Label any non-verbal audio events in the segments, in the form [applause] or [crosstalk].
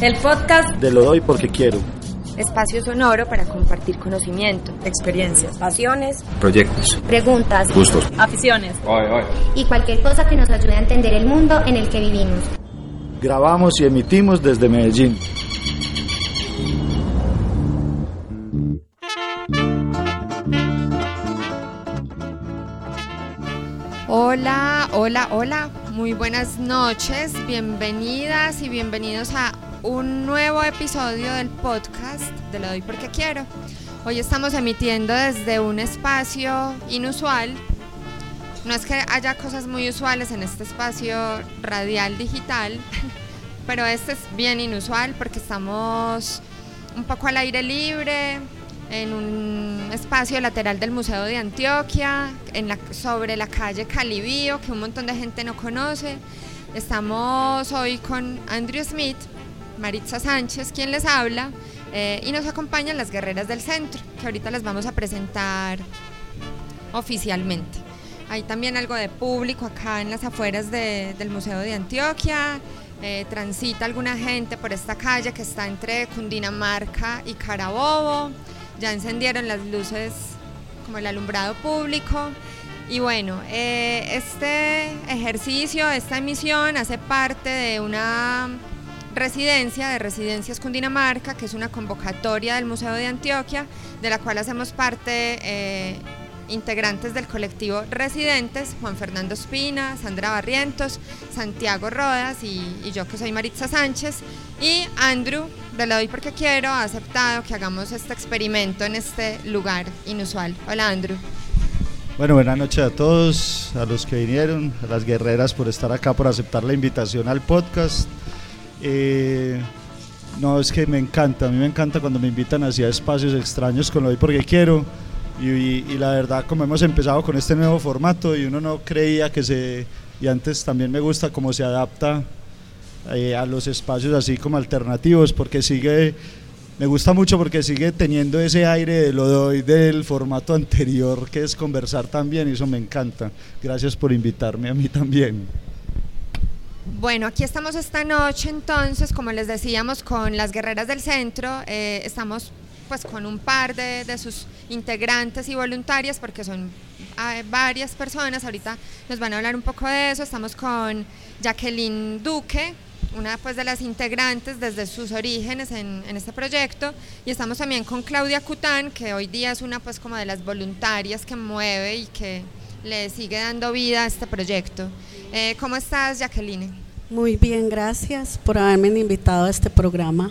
El podcast de Lo Doy Porque Quiero. Espacio sonoro para compartir conocimiento, experiencias, pasiones, proyectos, preguntas, gustos, aficiones y cualquier cosa que nos ayude a entender el mundo en el que vivimos. Grabamos y emitimos desde Medellín. Hola, hola, hola, muy buenas noches, bienvenidas y bienvenidos a un nuevo episodio del podcast de Lo Doy Porque Quiero. Hoy estamos emitiendo desde un espacio inusual. No es que haya cosas muy usuales en este espacio radial digital, [laughs] pero este es bien inusual porque estamos un poco al aire libre, en un espacio lateral del Museo de Antioquia, sobre la calle Calibío, que un montón de gente no conoce. Estamos hoy con Andrew Smith, Maritza Sánchez, quien les habla, eh, y nos acompañan las guerreras del centro, que ahorita les vamos a presentar oficialmente. Hay también algo de público acá en las afueras del Museo de Antioquia. Eh, transita alguna gente por esta calle que está entre Cundinamarca y Carabobo ya encendieron las luces como el alumbrado público. Y bueno, eh, este ejercicio, esta emisión hace parte de una residencia de Residencias Cundinamarca, que es una convocatoria del Museo de Antioquia, de la cual hacemos parte eh, integrantes del colectivo Residentes, Juan Fernando Espina, Sandra Barrientos, Santiago Rodas y, yo que soy Maritza Sánchez, y Andrew de La Doy Porque Quiero ha aceptado que hagamos este experimento en este lugar inusual. Hola Andrew. Bueno, buenas noches a todos, a los que vinieron, a las guerreras por estar acá, por aceptar la invitación al podcast. Eh, no, es que me encanta, a mí me encanta cuando me invitan hacia espacios extraños con lo porque quiero. Y, y, la verdad, como hemos empezado con este nuevo formato y uno no creía que se... Y antes también me gusta cómo se adapta eh, a los espacios así como alternativos, porque sigue, me gusta mucho porque sigue teniendo ese aire de lo doy del formato anterior, que es conversar también, y eso me encanta. Gracias por invitarme a mí también. Bueno, aquí estamos esta noche entonces, como les decíamos, con las guerreras del centro, eh, estamos pues con un par de, de, sus integrantes y voluntarias, porque son ah, varias personas, ahorita nos van a hablar un poco de eso, estamos con Jacqueline Duque, una pues, de las integrantes desde sus orígenes en, este proyecto y estamos también con Claudia Cután, que hoy día es una pues como de las voluntarias que mueve y que le sigue dando vida a este proyecto. Eh, ¿Cómo estás, Jacqueline? Muy bien, gracias por haberme invitado a este programa.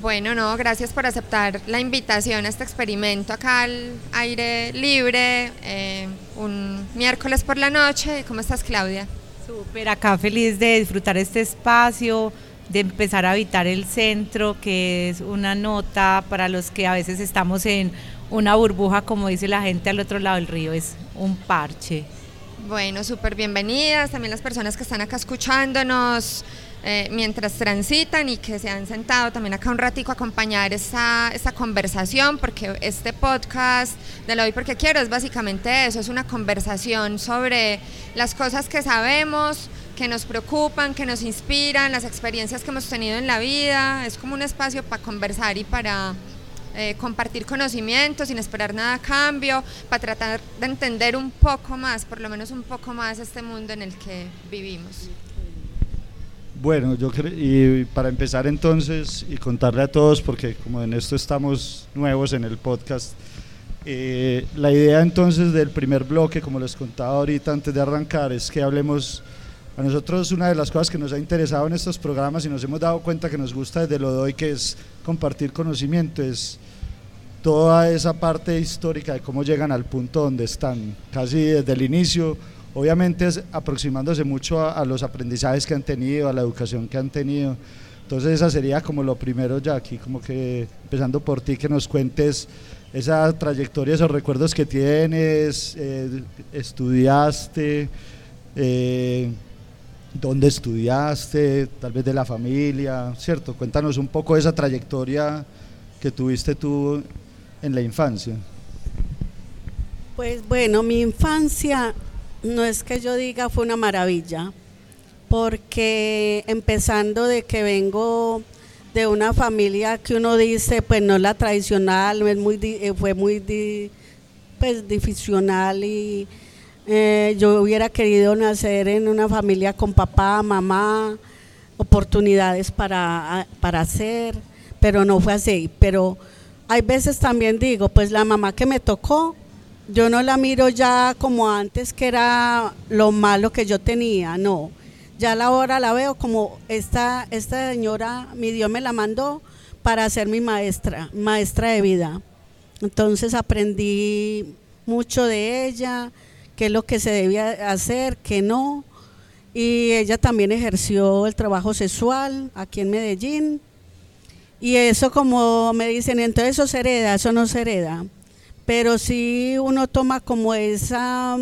Bueno, no, gracias por aceptar la invitación a este experimento acá al aire libre, eh, un miércoles por la noche. ¿Cómo estás, Claudia? Súper, acá feliz de disfrutar este espacio, de empezar a habitar el centro, que es una nota para los que a veces estamos en una burbuja, como dice la gente al otro lado del río, es un parche. Bueno, súper bienvenidas, también las personas que están acá escuchándonos. Eh, mientras transitan y que se han sentado también acá un ratico a acompañar esta, esta conversación, porque este podcast de lo hoy porque quiero es básicamente eso, es una conversación sobre las cosas que sabemos, que nos preocupan, que nos inspiran, las experiencias que hemos tenido en la vida, es como un espacio para conversar y para... Eh, compartir conocimientos sin esperar nada a cambio, para tratar de entender un poco más, por lo menos un poco más, este mundo en el que vivimos. Bueno, yo y para empezar entonces y contarle a todos, porque como en esto estamos nuevos en el podcast, eh, la idea entonces del primer bloque, como les contaba ahorita antes de arrancar, es que hablemos, a nosotros una de las cosas que nos ha interesado en estos programas y nos hemos dado cuenta que nos gusta desde lo doy, que es compartir conocimiento, es toda esa parte histórica de cómo llegan al punto donde están, casi desde el inicio obviamente es aproximándose mucho a, los aprendizajes que han tenido, a la educación que han tenido. Entonces esa sería como lo primero ya aquí, como que empezando por ti, que nos cuentes esa trayectoria, esos recuerdos que tienes, eh, estudiaste, eh, dónde estudiaste, tal vez de la familia, ¿cierto? Cuéntanos un poco esa trayectoria que tuviste tú en la infancia. Pues bueno, mi infancia no es que yo diga fue una maravilla, porque empezando de que vengo de una familia que uno dice, pues no la tradicional, es muy, eh, fue muy pues, y eh, yo hubiera querido nacer en una familia con papá, mamá, oportunidades para, para hacer, pero no fue así. Pero hay veces también digo, pues la mamá que me tocó, yo no la miro ya como antes, que era lo malo que yo tenía, no. Ya la hora la veo como esta, esta señora, mi Dios me la mandó para ser mi maestra, maestra de vida. Entonces aprendí mucho de ella, qué es lo que se debía hacer, qué no. Y ella también ejerció el trabajo sexual aquí en Medellín. Y eso como me dicen, entonces eso se hereda, eso no se hereda. Pero sí uno toma como esa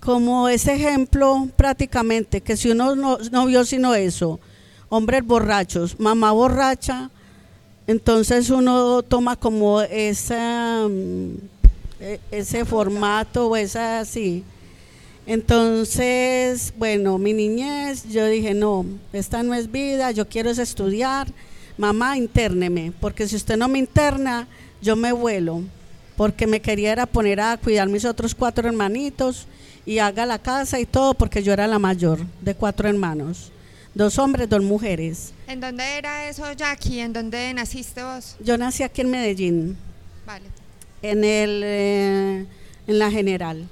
como ese ejemplo prácticamente, que si uno no, no vio sino eso, hombres borrachos, mamá borracha, entonces uno toma como esa, ese formato o esa así. Entonces, bueno, mi niñez, yo dije, no, esta no es vida, yo quiero es estudiar, mamá, interneme, porque si usted no me interna, yo me vuelo, porque me quería era poner a cuidar mis otros cuatro hermanitos y haga la casa y todo, porque yo era la mayor de cuatro hermanos, dos hombres, dos mujeres. ¿En dónde era eso, Jackie? ¿En dónde naciste vos? Yo nací aquí en Medellín, Vale. en, el, eh, en la general.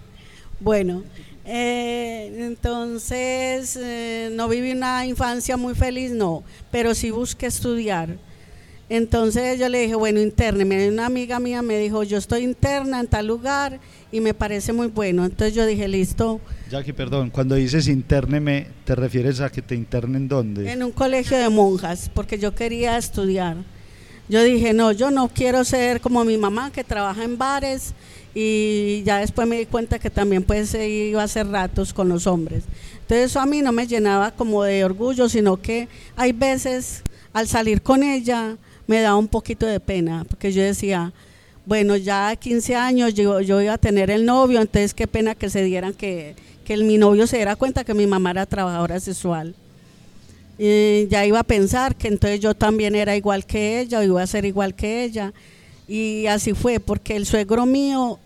Bueno, eh, entonces eh, no viví una infancia muy feliz, no, pero sí busqué estudiar. Entonces yo le dije, bueno, interneme. Una amiga mía me dijo, yo estoy interna en tal lugar y me parece muy bueno. Entonces yo dije, listo, Jackie, perdón, cuando dices interneme, ¿te refieres a que te internen dónde? en un colegio de monjas, porque yo quería estudiar. Yo dije, no, yo no quiero ser como mi mamá que trabaja en bares y ya después me di cuenta que también pues iba a hacer ratos con los hombres. Entonces eso a mí no me llenaba como de orgullo, sino que hay veces al salir con ella me daba un poquito de pena, porque yo decía, bueno, ya a 15 años yo, iba a tener el novio, entonces qué pena que se dieran que, que mi novio se diera cuenta que mi mamá era trabajadora sexual. Y ya iba a pensar que entonces yo también era igual que ella o iba a ser igual que ella. Y así fue, porque el suegro mío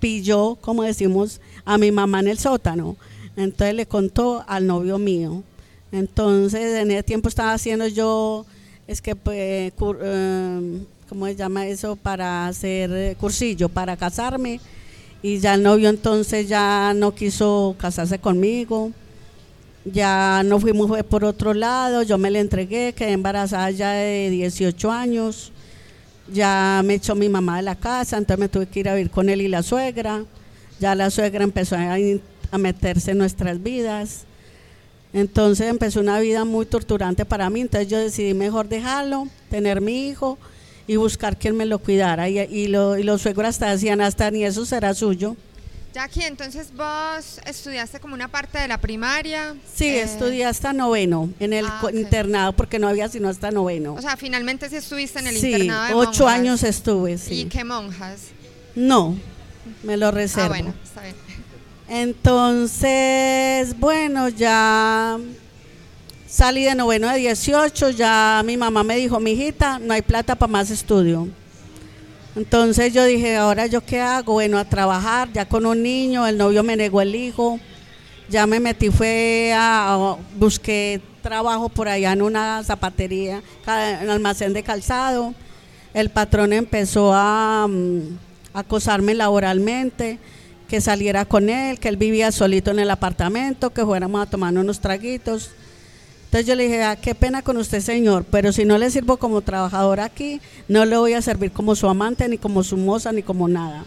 pilló, como decimos, a mi mamá en el sótano. Entonces le contó al novio mío. Entonces en ese tiempo estaba haciendo yo, es que, pues, cur- eh, ¿cómo se llama eso? Para hacer eh, cursillo, para casarme. Y ya el novio entonces ya no quiso casarse conmigo ya no fuimos por otro lado, yo me le entregué, quedé embarazada ya de 18 años, ya me echó mi mamá de la casa, entonces me tuve que ir a vivir con él y la suegra, ya la suegra empezó a, meterse en nuestras vidas, entonces empezó una vida muy torturante para mí, entonces yo decidí mejor dejarlo, tener mi hijo y buscar quien me lo cuidara, y, y, lo- y los suegros hasta decían, hasta ni eso será suyo. Jackie, entonces vos estudiaste como una parte de la primaria. Sí, eh, estudié hasta noveno en el ah, internado porque no había sino hasta noveno. O sea, finalmente sí estuviste en el sí, internado de ocho monjas. años estuve, ¿Y sí. qué monjas? No, me lo reservo. Ah, bueno, está bien. Entonces, bueno, ya salí de noveno de 18, ya mi mamá me dijo, mijita, no hay plata para más estudio. Entonces yo dije, ahora yo qué hago? Bueno, a trabajar, ya con un niño, el novio me negó el hijo, ya me metí, fue a, a- busqué trabajo por allá en una zapatería, en almacén de calzado. El patrón empezó a, mm, a acosarme laboralmente, que saliera con él, que él vivía solito en el apartamento, que fuéramos a tomar unos traguitos. Entonces yo le dije, ah, qué pena con usted, señor, pero si no le sirvo como trabajadora aquí, no le voy a servir como su amante, ni como su moza, ni como nada.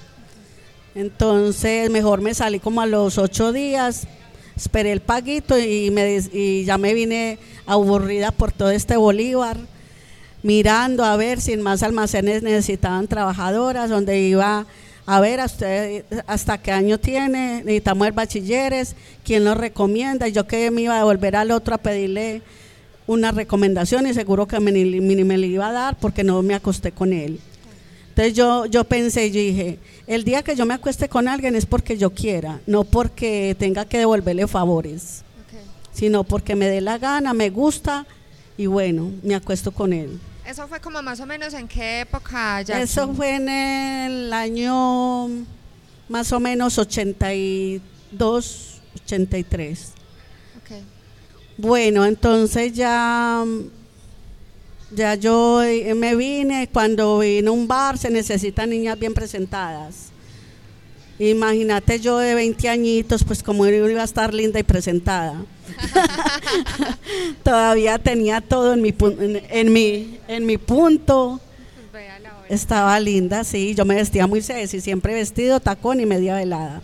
Entonces mejor me salí como a los ocho días, esperé el paguito y, me, y ya me vine aburrida por todo este Bolívar, mirando a ver si en más almacenes necesitaban trabajadoras, donde iba a ver a usted hasta qué año tiene, necesitamos el bachilleres, quién lo recomienda, y yo que me iba a volver al otro a pedirle una recomendación y seguro que me, ni- me le iba a dar porque no me acosté con él. Entonces yo, yo pensé, yo dije, el día que yo me acueste con alguien es porque yo quiera, no porque tenga que devolverle favores, sino porque me dé la gana, me gusta y bueno, me acuesto con él. Eso fue como más o menos en qué época ya. Eso fue en el año más o menos 82, 83. Ok. Bueno, entonces ya, ya yo eh, me vine, cuando vino un bar se necesitan niñas bien presentadas. Imagínate yo de 20 añitos, pues como iba a estar linda y presentada. [laughs] Todavía tenía todo en mi, en, en mi, en mi punto. Estaba linda, sí. Yo me vestía muy sexy, siempre vestido, tacón y media velada.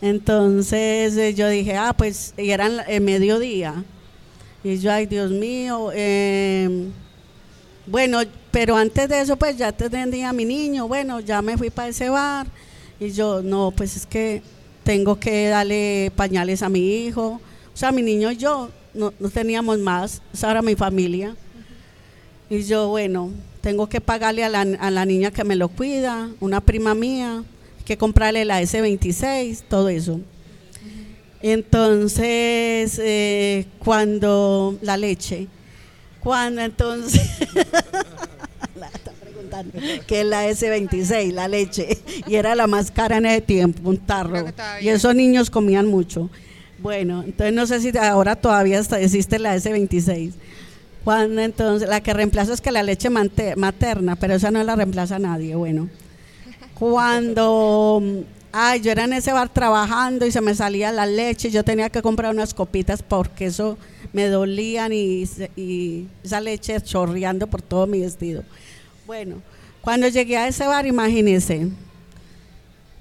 Entonces eh, yo dije, ah, pues, y eran la- el mediodía. Y yo, ay, Dios mío. eh, bueno, pero antes de eso, pues ya tenía a mi niño. Bueno, ya me fui para ese bar. Y yo, no, pues es que tengo que darle pañales a mi hijo. O sea, mi niño y yo no, no teníamos más. Esa era mi familia. Y yo, bueno, tengo que pagarle a la, a la niña que me lo cuida, una prima mía, que comprarle la S26, todo eso. Entonces, eh, cuando la leche, cuando entonces, [laughs] que es la S26, la leche, y era la más cara en ese tiempo, un tarro. Y esos niños comían mucho. Bueno, entonces no sé si ahora todavía está- existe la S26. Cuando entonces, la que reemplaza es que la leche materna, pero esa no la reemplaza nadie, bueno. Cuando, ay, yo era en ese bar trabajando y se me salía la leche, yo tenía que comprar unas copitas porque eso me dolían y, y esa leche chorreando por todo mi vestido. Bueno, cuando llegué a ese bar, imagínense,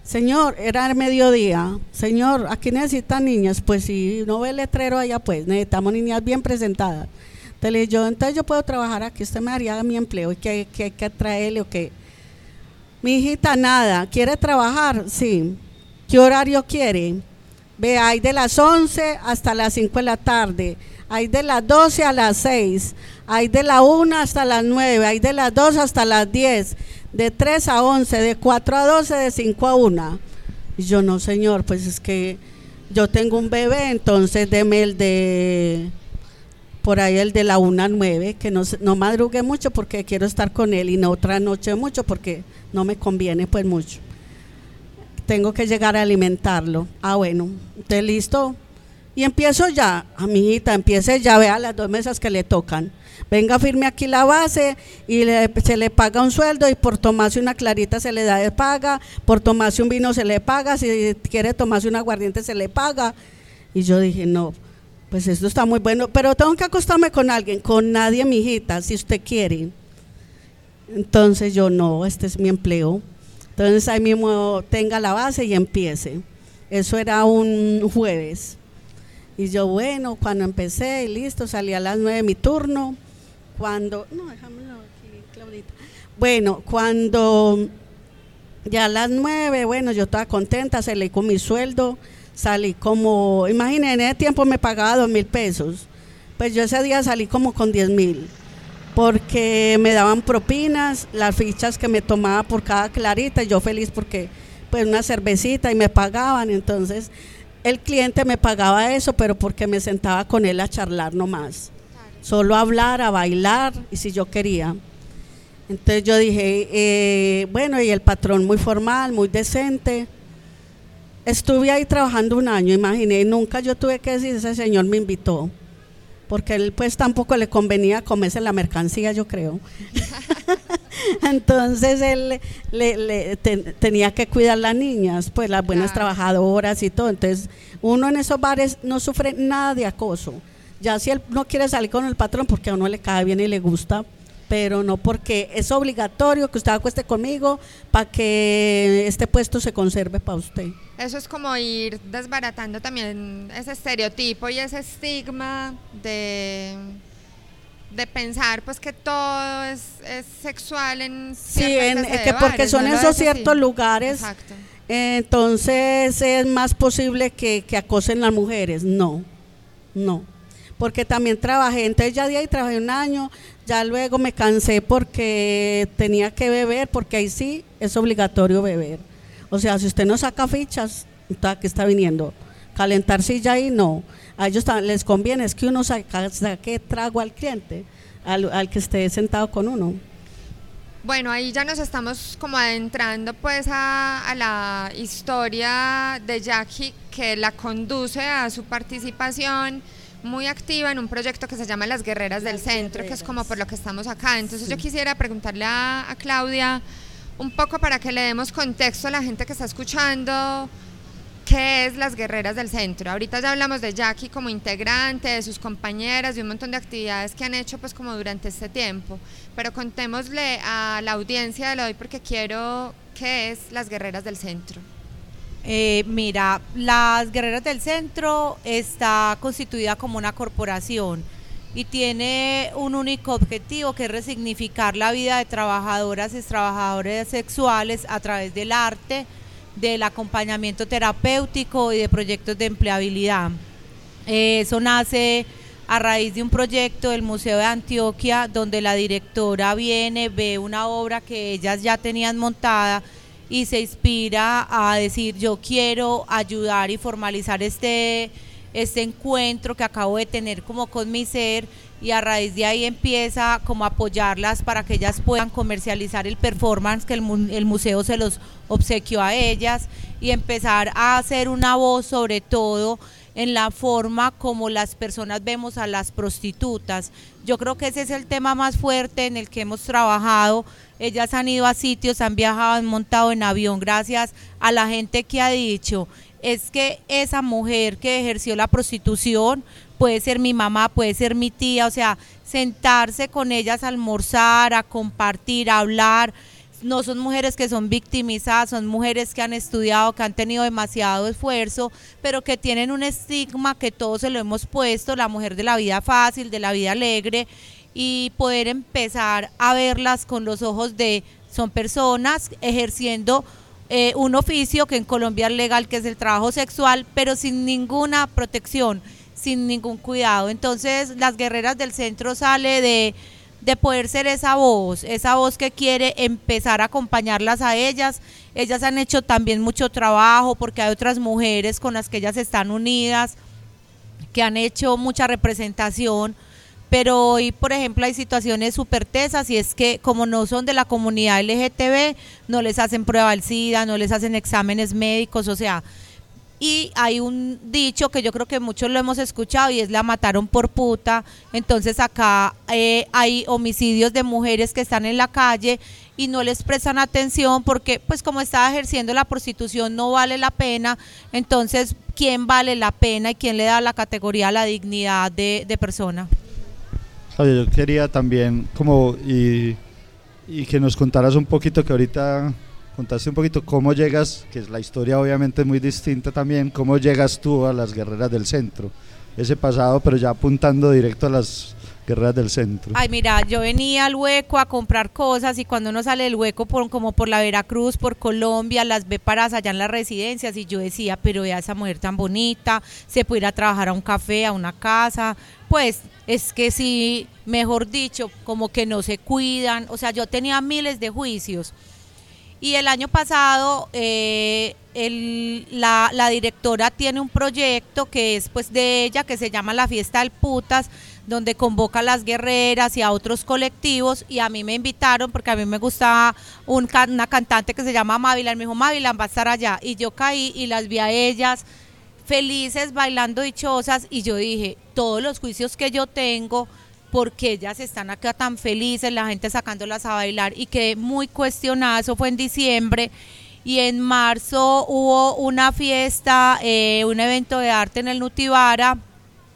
Señor, era el mediodía. Señor, aquí necesitan niñas. Pues si no ve el letrero allá, pues necesitamos niñas bien presentadas. Entonces yo, entonces yo puedo trabajar aquí, usted me haría mi empleo y que, que hay que traerle o qué. Mi hijita, nada, ¿quiere trabajar? Sí. ¿Qué horario quiere? Ve, hay de las 11 hasta las 5 de la tarde, hay de las 12 a las 6, hay de la 1 hasta las 9, hay de las 2 hasta las 10, de 3 a 11, de 4 a 12, de 5 a 1. Y yo, no, señor, pues es que yo tengo un bebé, entonces deme el de, por ahí el de la 1 a 9, que no, no madrugue mucho porque quiero estar con él y no otra noche mucho porque no me conviene pues mucho tengo que llegar a alimentarlo. Ah, bueno, entonces listo. Y empiezo ya, a mi hijita, empiece ya, vea las dos mesas que le tocan. Venga, firme aquí la base y le- se le paga un sueldo y por tomarse una clarita se le da de paga, por tomarse un vino se le paga, si quiere tomarse un aguardiente se le paga. Y yo dije, no, pues esto está muy bueno, pero tengo que acostarme con alguien, con nadie, mi hijita, si usted quiere. Entonces yo no, este es mi empleo. Entonces ahí mismo tenga la base y empiece. Eso era un jueves. Y yo, bueno, cuando empecé, y listo, salí a las nueve mi turno. Cuando, no, déjamelo aquí, Claudita. Bueno, cuando ya a las nueve, bueno, yo estaba contenta, salí con mi sueldo, salí como, imagínense, en ese tiempo me pagaba dos mil pesos. Pues yo ese día salí como con diez mil porque me daban propinas, las fichas que me tomaba por cada clarita, y yo feliz porque pues una cervecita y me pagaban, entonces el cliente me pagaba eso, pero porque me sentaba con él a charlar nomás, solo a hablar, a bailar, y si yo quería. Entonces yo dije, eh, bueno, y el patrón muy formal, muy decente. Estuve ahí trabajando un año, imaginé, nunca yo tuve que decir, ese señor me invitó porque él pues tampoco le convenía comerse la mercancía, yo creo. [laughs] Entonces él le, le- te- tenía que cuidar las niñas, pues las buenas Claro. trabajadoras y todo. Entonces uno en esos bares no sufre nada de acoso. Ya si él no quiere salir con el patrón porque a uno le cae bien y le gusta, pero no porque es obligatorio que usted acueste conmigo para que este puesto se conserve para usted. Eso es como ir desbaratando también ese estereotipo y ese estigma de, de pensar pues que todo es, es sexual en Sí, en- de que porque bares, son ¿no lo esos así? ciertos lugares Exacto. Entonces es más posible que, que acosen las mujeres. No, no. Porque también trabajé, entonces ya de ahí trabajé un año, ya luego me cansé porque tenía que beber, porque ahí sí es obligatorio beber. O sea, si usted no saca fichas, entonces aquí está viniendo. Calentar silla ahí no. A ellos les conviene es que uno saca- saque trago al cliente, al, al que esté sentado con uno. Bueno, ahí ya nos estamos como adentrando pues a, a la historia de Jackie que la conduce a su participación muy activa en un proyecto que se llama Las Guerreras del Centro, que es como por lo que estamos acá. Entonces yo quisiera preguntarle a, a Claudia un poco para que le demos contexto a la gente que está escuchando qué es Las Guerreras del Centro. Ahorita ya hablamos de Jackie como integrante, de sus compañeras, de un montón de actividades que han hecho pues como durante este tiempo. Pero contémosle a la audiencia de hoy porque quiero qué es Las Guerreras del Centro. Eh, mira, las Guerreras del Centro está constituida como una corporación y tiene un único objetivo que es resignificar la vida de trabajadoras y trabajadores sexuales a través del arte, del acompañamiento terapéutico y de proyectos de empleabilidad. Eh, eso nace a raíz de un proyecto del Museo de Antioquia donde la directora viene, ve una obra que ellas ya tenían montada y se inspira a decir yo quiero ayudar y formalizar este, este encuentro que acabo de tener como con mi ser y a raíz de ahí empieza como apoyarlas para que ellas puedan comercializar el performance que el, el museo se los obsequió a ellas y empezar a hacer una voz sobre todo en la forma como las personas vemos a las prostitutas. Yo creo que ese es el tema más fuerte en el que hemos trabajado. Ellas han ido a sitios, han viajado, han montado en avión gracias a la gente que ha dicho, es que esa mujer que ejerció la prostitución puede ser mi mamá, puede ser mi tía, o sea, sentarse con ellas a almorzar, a compartir, a hablar. No son mujeres que son victimizadas, son mujeres que han estudiado, que han tenido demasiado esfuerzo, pero que tienen un estigma que todos se lo hemos puesto, la mujer de la vida fácil, de la vida alegre, y poder empezar a verlas con los ojos de son personas ejerciendo eh, un oficio que en Colombia es legal, que es el trabajo sexual, pero sin ninguna protección, sin ningún cuidado. Entonces, las guerreras del centro sale de, de poder ser esa voz, esa voz que quiere empezar a acompañarlas a ellas. Ellas han hecho también mucho trabajo porque hay otras mujeres con las que ellas están unidas, que han hecho mucha representación pero hoy, por ejemplo, hay situaciones súper tesas y es que como no son de la comunidad LGTB, no les hacen prueba del SIDA, no les hacen exámenes médicos, o sea, y hay un dicho que yo creo que muchos lo hemos escuchado y es la mataron por puta. Entonces acá eh, hay homicidios de mujeres que están en la calle y no les prestan atención porque pues como está ejerciendo la prostitución no vale la pena. Entonces, ¿quién vale la pena y quién le da la categoría la dignidad de persona? Oye, yo quería también como y, que nos contaras un poquito que ahorita contaste un poquito cómo llegas, que es la historia obviamente muy distinta también, cómo llegas tú a las guerreras del centro, ese pasado, pero ya apuntando directo a las guerreras del centro. Ay, mira, yo venía al hueco a comprar cosas y cuando uno sale del hueco por, como por la Veracruz, por Colombia, las ve paradas allá en las residencias y yo decía, pero vea esa mujer tan bonita, se puede ir a trabajar a un café, a una casa, pues es que sí, mejor dicho, como que no se cuidan, o sea, yo tenía miles de juicios. Y el año pasado eh, el- la, la directora tiene un proyecto que es pues de ella, que se llama La Fiesta del Putas, donde convoca a las guerreras y a otros colectivos y a mí me invitaron porque a mí me gustaba un una cantante que se llama Mavilan, me dijo Mavilan va a estar allá y yo caí y las vi a ellas felices bailando dichosas y yo dije, todos los juicios que yo tengo, porque ellas están acá tan felices, la gente sacándolas a bailar y quedé muy cuestionada, eso fue en diciembre y en marzo hubo una fiesta, eh, un evento de arte en el Nutibara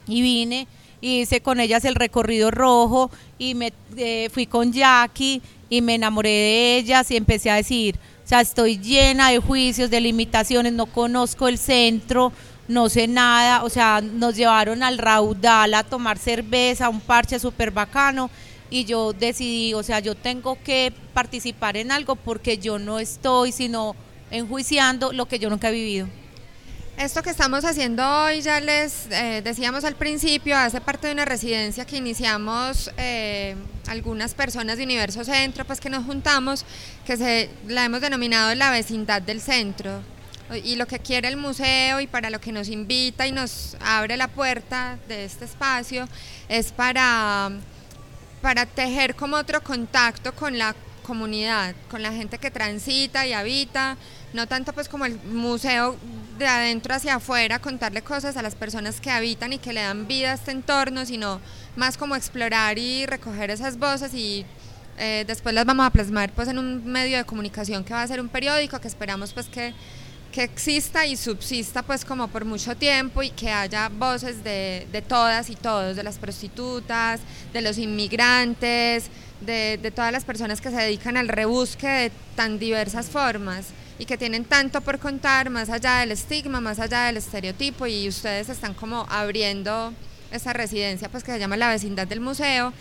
y vine y hice con ellas el recorrido rojo y me eh, fui con Jackie y me enamoré de ellas y empecé a decir, o sea, estoy llena de juicios, de limitaciones, no conozco el centro, no sé nada, o sea, nos llevaron al raudal a tomar cerveza, un parche súper bacano y yo decidí, o sea, yo tengo que participar en algo porque yo no estoy sino enjuiciando lo que yo nunca he vivido. Esto que estamos haciendo hoy, ya les eh, decíamos al principio, hace parte de una residencia que iniciamos eh, algunas personas de Universo Centro, pues que nos juntamos, que se la hemos denominado la vecindad del centro. y lo que quiere el museo y para lo que nos invita y nos abre la puerta de este espacio es para, para tejer como otro contacto con la comunidad, con la gente que transita y habita, no tanto pues como el museo de adentro hacia afuera, contarle cosas a las personas que habitan y que le dan vida a este entorno, sino más como explorar y recoger esas voces y eh, después las vamos a plasmar pues en un medio de comunicación que va a ser un periódico que esperamos pues que, que exista y subsista pues como por mucho tiempo y que haya voces de, de todas y todos, de las prostitutas, de los inmigrantes, de, de todas las personas que se dedican al rebusque de tan diversas formas y que tienen tanto por contar más allá del estigma, más allá del estereotipo y ustedes están como abriendo esa residencia pues que se llama la vecindad del museo.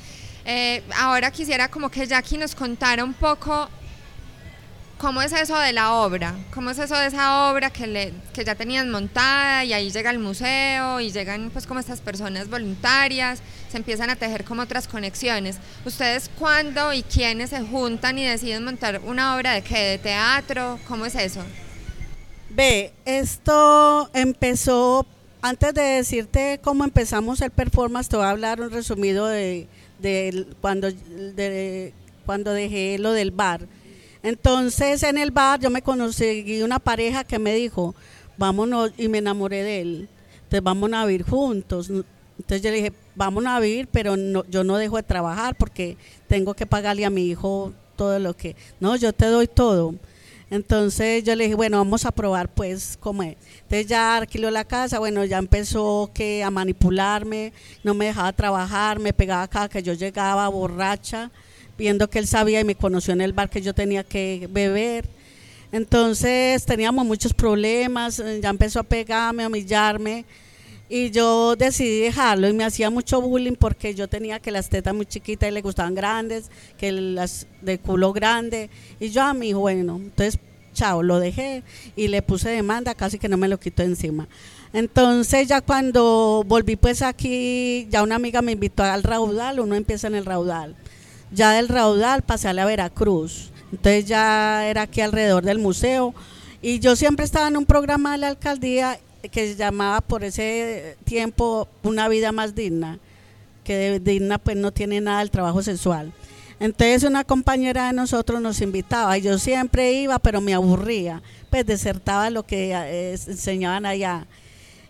Eh, ahora quisiera como que Jackie nos contara un poco cómo es eso de la obra, cómo es eso de esa obra que, le, que ya tenían montada y ahí llega el museo y llegan pues como estas personas voluntarias, se empiezan a tejer como otras conexiones. ¿Ustedes cuándo y quiénes se juntan y deciden montar una obra de qué? ¿De teatro? ¿Cómo es eso? Ve, esto empezó, antes de decirte cómo empezamos el performance, te voy a hablar un resumido de, de cuando, de, cuando dejé lo del bar. Entonces en el bar yo me conocí una pareja que me dijo, vámonos, y me enamoré de él, entonces vamos a vivir juntos. Entonces yo le dije, vamos a vivir, pero no, yo no dejo de trabajar porque tengo que pagarle a mi hijo todo lo que, no, yo te doy todo. Entonces yo le dije, bueno, vamos a probar pues cómo es. Entonces ya alquiló la casa, bueno, ya empezó que a manipularme, no me dejaba trabajar, me pegaba cada que yo llegaba borracha viendo que él sabía y me conoció en el bar que yo tenía que beber. Entonces teníamos muchos problemas, eh, ya empezó a pegarme, a humillarme y yo decidí dejarlo y me hacía mucho bullying porque yo tenía que las tetas muy chiquitas y le gustaban grandes, que las de culo grande y yo a mí, bueno, entonces chao, lo dejé y le puse demanda, casi que no me lo quito encima. Entonces ya cuando volví pues aquí, ya una amiga me invitó al raudal, uno empieza en el raudal ya del raudal pasé a Veracruz. Entonces ya era aquí alrededor del museo. Y yo siempre estaba en un programa de la alcaldía que se llamaba por ese tiempo Una vida más digna, que de digna pues no tiene nada el trabajo sexual. Entonces una compañera de nosotros nos invitaba y yo siempre iba, pero me aburría, pues desertaba lo que eh, enseñaban allá.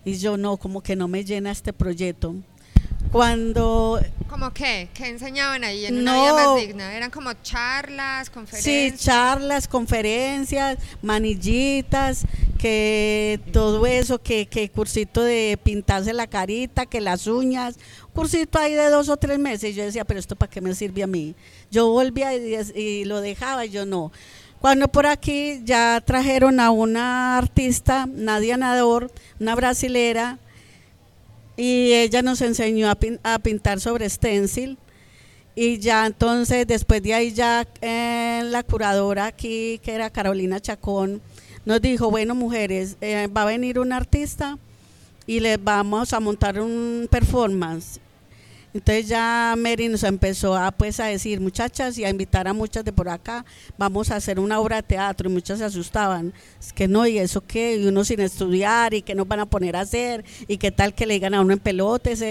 Y yo no, como que no me llena este proyecto. Cuando... ¿Cómo qué? ¿Qué enseñaban ahí en una vida más digna? ¿Eran como charlas, conferencias? Sí, charlas, conferencias, manillitas, que todo eso, que, que cursito de pintarse la carita, que las uñas, cursito ahí de dos o tres meses. Y yo decía, pero esto para qué me sirve a mí. Yo volvía y, y lo dejaba y yo no. Cuando por aquí ya trajeron a una artista, Nadia Nador, una brasilera, y ella nos enseñó a, pintar sobre stencil. Y ya entonces después de ahí ya eh, la curadora aquí que era Carolina Chacón nos dijo bueno mujeres eh, va a venir un artista y les vamos a montar un performance entonces ya Mary nos empezó a pues a decir, muchachas, y a invitar a muchas de por acá, vamos a hacer una obra de teatro, y muchas se asustaban, es que no, y eso qué, y uno sin estudiar, y qué nos van a poner a hacer, y qué tal que le digan a uno en pelotes.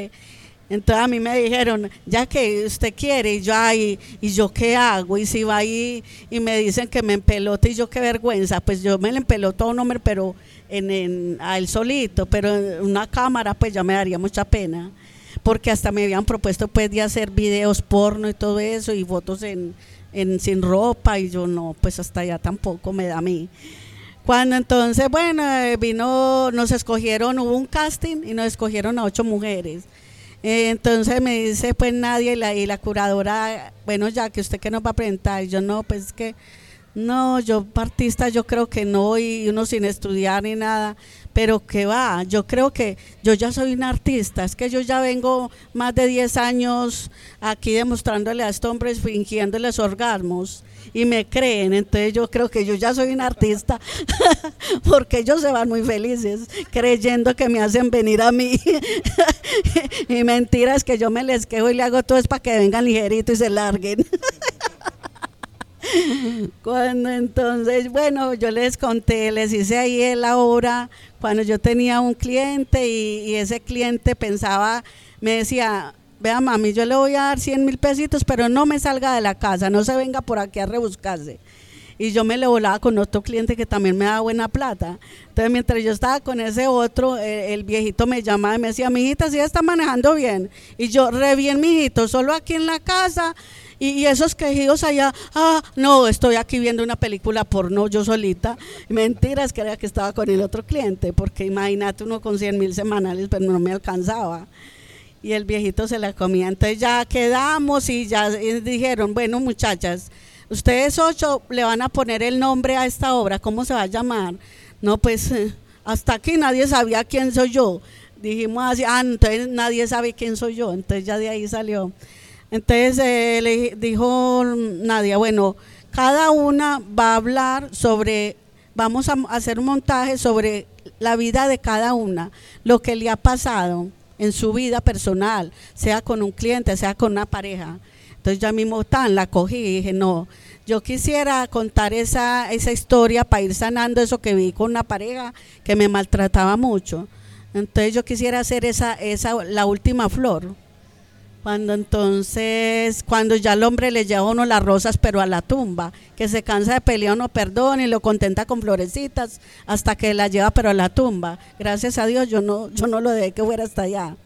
Entonces a mí me dijeron, ya que usted quiere, y yo, ay, ¿y yo qué hago? Y si va ahí y me dicen que me empelote, y yo qué vergüenza, pues yo me le empeloto a un hombre, pero en, en, a él solito, pero en una cámara, pues ya me daría mucha pena porque hasta me habían propuesto pues de hacer videos porno y todo eso y fotos en, sin ropa y yo no, pues hasta allá tampoco me da a mí. Cuando entonces, bueno, eh, vino, nos escogieron, hubo un casting y nos escogieron a ocho mujeres. Eh, entonces me dice pues nadie y la, y la curadora, bueno, ya que usted que nos va a presentar, y yo no, pues que no, yo artista yo creo que no y uno sin estudiar ni nada pero que va, yo creo que yo ya soy un artista, es que yo ya vengo más de 10 años aquí demostrándole a estos hombres fingiéndoles orgasmos y me creen, entonces yo creo que yo ya soy un artista [laughs] porque ellos se van muy felices creyendo que me hacen venir a mí [laughs] y mentiras que yo me les quejo y le hago todo es para que vengan ligerito y se larguen. [laughs] Cuando entonces, bueno, yo les conté, les hice ahí la obra cuando yo tenía un cliente y, ese cliente pensaba, me decía, vea mami, yo le voy a dar 100 mil pesitos, pero no me salga de la casa, no se venga por aquí a rebuscarse. Y yo me le volaba con otro cliente que también me daba buena plata. Entonces, mientras yo estaba con ese otro, eh, el viejito me llamaba y me decía, mijita, sí está manejando bien. Y yo, re bien, mijito, solo aquí en la casa. Y, esos quejidos allá, ah, no, estoy aquí viendo una película porno yo solita. Mentiras, que era que estaba con el otro cliente, porque imagínate uno con 100 mil semanales, pero no me alcanzaba y el viejito se la comía. Entonces ya quedamos y ya dijeron, bueno muchachas, ustedes ocho le van a poner el nombre a esta obra, ¿cómo se va a llamar? No, pues eh, hasta aquí nadie sabía quién soy yo. Dijimos así, ah, entonces nadie sabe quién soy yo, entonces ya de ahí salió. Entonces eh, le dijo Nadia, bueno, cada una va a hablar sobre, vamos a hacer un montaje sobre la vida de cada una, lo que le ha pasado en su vida personal, sea con un cliente, sea con una pareja. Entonces ya mismo tan la cogí y dije, no, yo quisiera contar esa, esa historia para ir sanando eso que vi con una pareja que me maltrataba mucho. Entonces yo quisiera hacer esa, esa, la última flor. Cuando entonces, cuando ya el hombre le lleva uno las rosas, pero a la tumba, que se cansa de pelear, no perdona y lo contenta con florecitas hasta que la lleva, pero a la tumba. Gracias a Dios, yo no, yo no lo dejé que fuera hasta allá.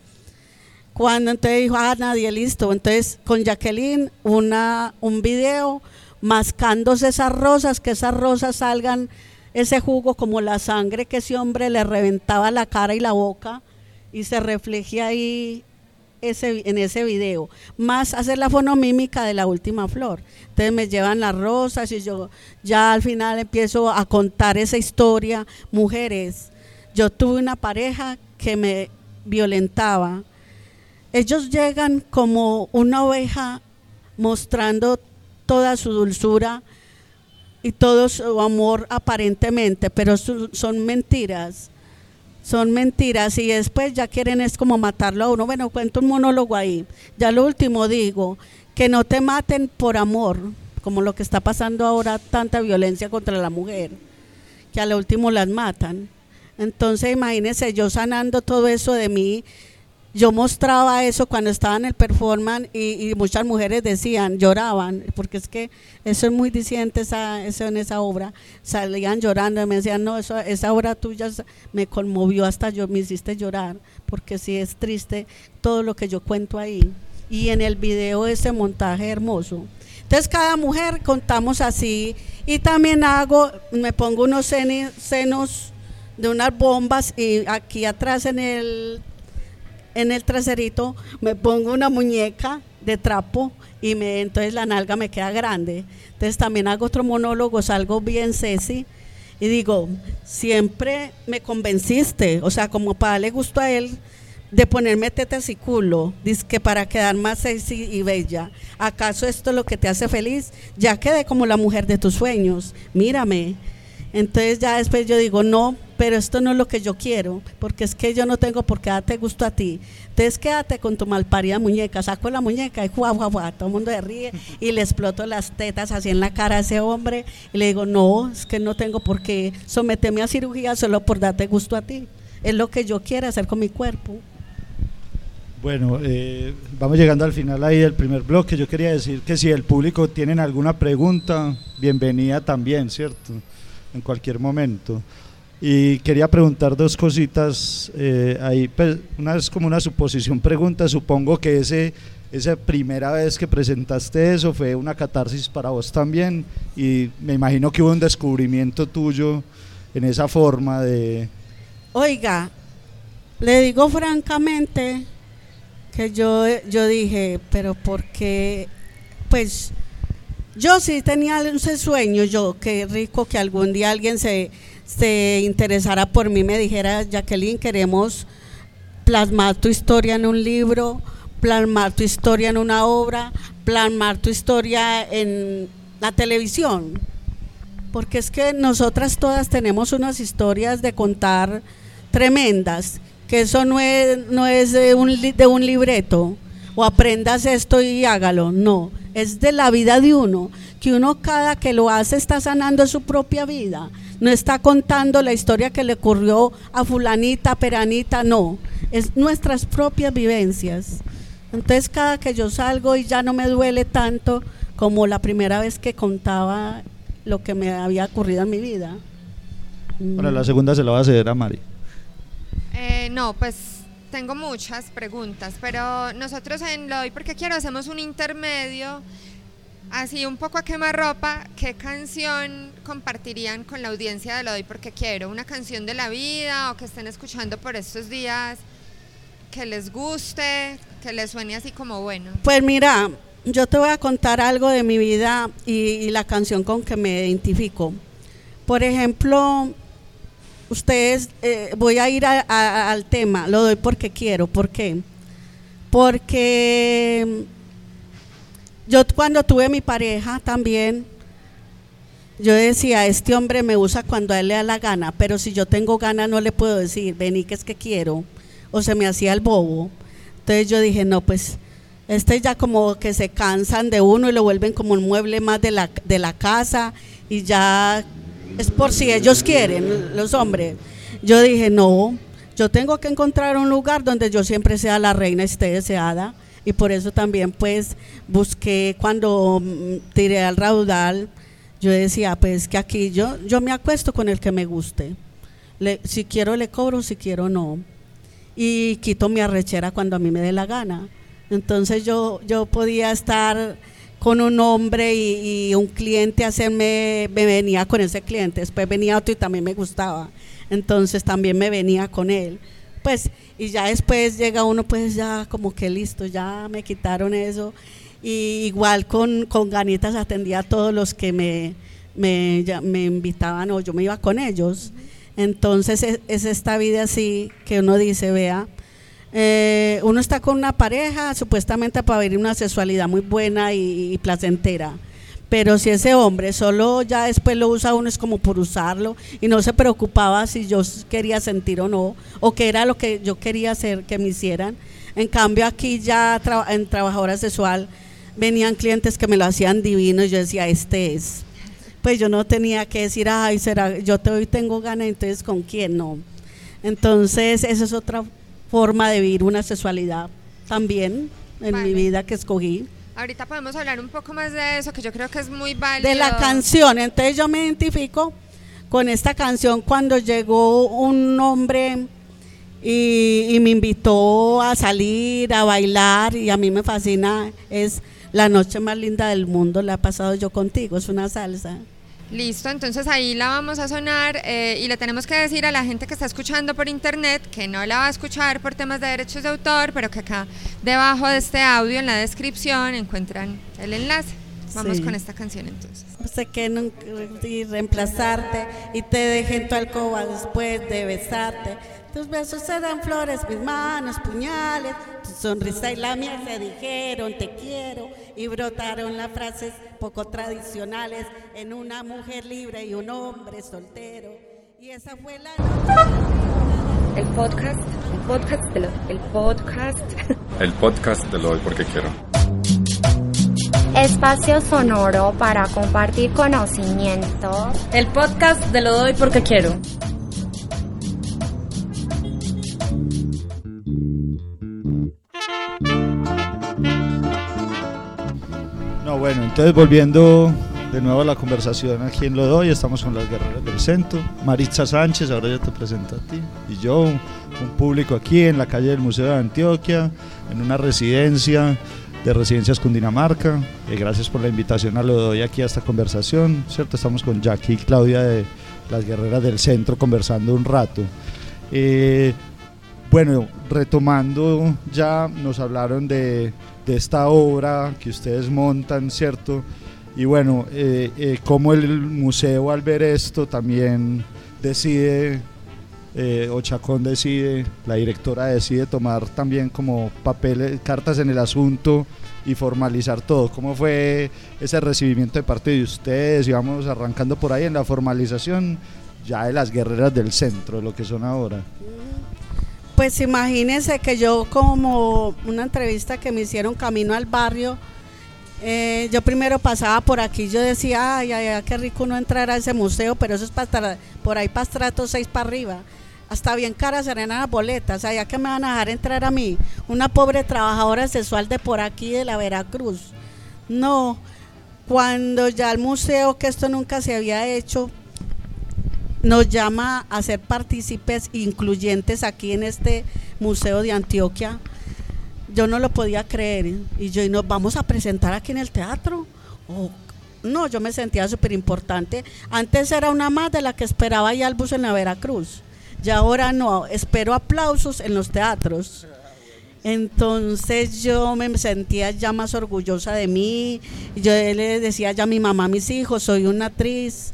Cuando entonces dijo, ah, nadie listo. Entonces, con Jacqueline, una, un video mascándose esas rosas, que esas rosas salgan ese jugo como la sangre que ese hombre le reventaba la cara y la boca y se refleje ahí en ese video, más hacer la fonomímica de la última flor. Entonces me llevan las rosas y yo ya al final empiezo a contar esa historia. Mujeres, yo tuve una pareja que me violentaba. Ellos llegan como una oveja mostrando toda su dulzura y todo su amor aparentemente, pero son mentiras son mentiras y después ya quieren es como matarlo a uno. Bueno, cuento un monólogo ahí. Ya lo último digo, que no te maten por amor, como lo que está pasando ahora, tanta violencia contra la mujer, que a lo último las matan. Entonces imagínense yo sanando todo eso de mí yo mostraba eso cuando estaba en el performance y, muchas mujeres decían, lloraban, porque es que eso es muy diciente esa, en esa obra, salían llorando y me decían, no, eso, esa obra tuya me conmovió hasta yo, me hiciste llorar, porque sí es triste todo lo que yo cuento ahí. Y en el video ese montaje hermoso. Entonces cada mujer contamos así y también hago, me pongo unos senos de unas bombas y aquí atrás en el en el traserito me pongo una muñeca de trapo y me, entonces la nalga me queda grande. Entonces también hago otro monólogo, salgo bien Ceci y digo, siempre me convenciste, o sea, como para darle gusto a él de ponerme tetas y culo, que para quedar más sexy y bella. ¿Acaso esto es lo que te hace feliz? Ya quedé como la mujer de tus sueños, mírame. Entonces ya después yo digo, no, pero esto no es lo que yo quiero, porque es que yo no tengo por qué darte gusto a ti. Entonces quédate con tu malparida muñeca, saco la muñeca y guau, guau, guau, todo el mundo se ríe y le exploto las tetas así en la cara a ese hombre y le digo, no, es que no tengo por qué someterme a cirugía solo por darte gusto a ti. Es lo que yo quiero hacer con mi cuerpo. Bueno, eh, vamos llegando al final ahí del primer bloque. Yo quería decir que si el público tiene alguna pregunta, bienvenida también, ¿cierto? En cualquier momento. Y quería preguntar dos cositas eh, ahí. Pues, una es como una suposición pregunta. Supongo que ese, esa primera vez que presentaste eso fue una catarsis para vos también. Y me imagino que hubo un descubrimiento tuyo en esa forma de. Oiga, le digo francamente que yo, yo dije, pero ¿por qué? Pues yo sí tenía ese sueño, yo, qué rico que algún día alguien se, se interesara por mí, me dijera, Jacqueline, queremos plasmar tu historia en un libro, plasmar tu historia en una obra, plasmar tu historia en la televisión. Porque es que nosotras todas tenemos unas historias de contar tremendas, que eso no es, no es de, un, de un libreto, o aprendas esto y hágalo, no es de la vida de uno, porque uno cada que lo hace está sanando su propia vida. No está contando la historia que le ocurrió a fulanita, peranita, no. Es nuestras propias vivencias. Entonces cada que yo salgo y ya no me duele tanto como la primera vez que contaba lo que me había ocurrido en mi vida. Bueno, la segunda se la va a ceder a Mari. Eh, no, pues tengo muchas preguntas, pero nosotros en Lo Doy Porque Quiero hacemos un intermedio, así un poco a quemarropa, ¿qué canción compartirían con la audiencia de Lo Doy Porque Quiero? ¿Una canción de la vida o que estén escuchando por estos días que les guste, que les suene así como bueno? Pues mira, yo te voy a contar algo de mi vida y, y la canción con que me identifico. Por ejemplo, ustedes, eh, voy a ir al tema, lo doy porque quiero. ¿Por qué? Porque yo cuando tuve mi pareja también, yo decía, este hombre me usa cuando a él le da la gana, pero si yo tengo gana no le puedo decir, vení que es que quiero, o se me hacía el bobo. Entonces yo dije, no, pues este ya como que se cansan de uno y lo vuelven como un mueble más de la, de la casa y ya es por si ellos quieren, los hombres. Yo dije, no, yo tengo que encontrar un lugar donde yo siempre sea la reina, esté deseada. Y por eso también pues busqué cuando mm, tiré al raudal, yo decía, pues que aquí yo, yo me acuesto con el que me guste. Si quiero le cobro, si quiero no. Y quito mi arrechera cuando a mí me dé la gana. Entonces yo, yo podía estar con un hombre y, un cliente hacerme, me venía con ese cliente, después venía otro y también me gustaba. Entonces también me venía con él. Pues, y ya después llega uno, pues ya como que listo, ya me quitaron eso. Y igual con, con ganitas atendía a todos los que me, me, me invitaban o yo me iba con ellos. Entonces es, es esta vida así que uno dice, vea, eh, uno está con una pareja supuestamente para vivir una sexualidad muy buena y, placentera. Pero si ese hombre solo ya después lo usa uno es como por usarlo y no se preocupaba si yo quería sentir o no, o qué era lo que yo quería hacer que me hicieran. En cambio aquí ya en trabajadora sexual venían clientes que me lo hacían divino y yo decía, este es. Pues yo no tenía que decir, ay, será, yo te hoy tengo ganas, entonces con quién no. Entonces esa es otra forma de vivir una sexualidad también en Vale. mi vida que escogí. Ahorita podemos hablar un poco más de eso, que yo creo que es muy válido. de la canción. Entonces yo me identifico con esta canción cuando llegó un hombre y, y me invitó a salir, a bailar y a mí me fascina. Es la noche más linda del mundo, la he pasado yo contigo, es una salsa. Listo, entonces ahí la vamos a sonar eh, y le tenemos que decir a la gente que está escuchando por internet que no la va a escuchar por temas de derechos de autor, pero que acá debajo de este audio en la descripción encuentran el enlace. Vamos Sí. con esta canción entonces. Sé que nunca y reemplazarte y te dejé en tu alcoba después de besarte. Tus besos serán flores, mis manos puñales. Tu sonrisa y la mía se dijeron te quiero y brotaron las frases poco tradicionales en una mujer libre y un hombre soltero. Y esa fue la noche. El podcast, el podcast de lo, el podcast. [laughs] El podcast de Lo Doy Porque Quiero. Espacio sonoro para compartir conocimiento. El podcast de lo doy porque quiero. Bueno, entonces volviendo de nuevo a la conversación aquí en Lo Doy, estamos con las guerreras del centro, Maritza Sánchez, ahora ya te presento a ti, y yo, un, público aquí en la calle del Museo de Antioquia, en una residencia de Residencias Cundinamarca. Eh, gracias por la invitación a Lo Doy aquí a esta conversación, ¿cierto? Estamos con Jackie y Claudia de las guerreras del centro conversando un rato. Eh, bueno, retomando ya, nos hablaron de, esta obra que ustedes montan, ¿cierto? Y bueno, eh, eh, cómo el museo al ver esto también decide, eh, o Chacón decide, la directora decide tomar también como papeles, cartas en el asunto y formalizar todo. ¿Cómo fue ese recibimiento de parte de ustedes? Y vamos arrancando por ahí en la formalización ya de las guerreras del centro, lo que son ahora. Pues imagínense que yo como una entrevista que me hicieron camino al barrio, eh, yo primero pasaba por aquí, yo decía, ay, ay, ay, qué rico uno entrar a ese museo, pero eso es para por ahí para estrato 6 para arriba. Hasta bien caras eran las boletas, allá que me van a dejar entrar a mí, una pobre trabajadora sexual de por aquí de la Veracruz. No, cuando ya el museo, que esto nunca se había hecho, nos llama a ser partícipes incluyentes aquí en este museo de Antioquia, yo no lo podía creer. Y yo, ¿y nos vamos a presentar aquí en el teatro? Oh, no, yo me sentía súper importante. Antes era una más de la que esperaba ya el bus en la Veracruz. Y ahora no, espero aplausos en los teatros. Entonces yo me sentía ya más orgullosa de mí. Yo le decía ya a mi mamá, a mis hijos, soy una actriz.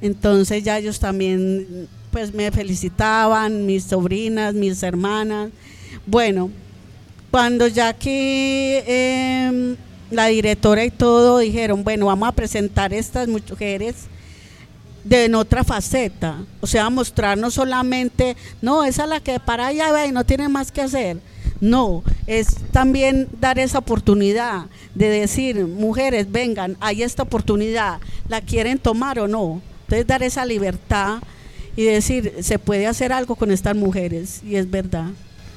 Entonces ya ellos también pues me felicitaban, mis sobrinas, mis hermanas. Bueno, cuando ya que em, la directora y todo dijeron, bueno, vamos a presentar estas mujeres de en otra faceta, o sea, mostrar no solamente, no, esa es la que para allá ve y no tiene más que hacer. No, es también dar esa oportunidad de decir, mujeres, vengan, hay esta oportunidad, ¿la quieren tomar o no? Entonces dar esa libertad y decir, se puede hacer algo con estas mujeres, y es verdad.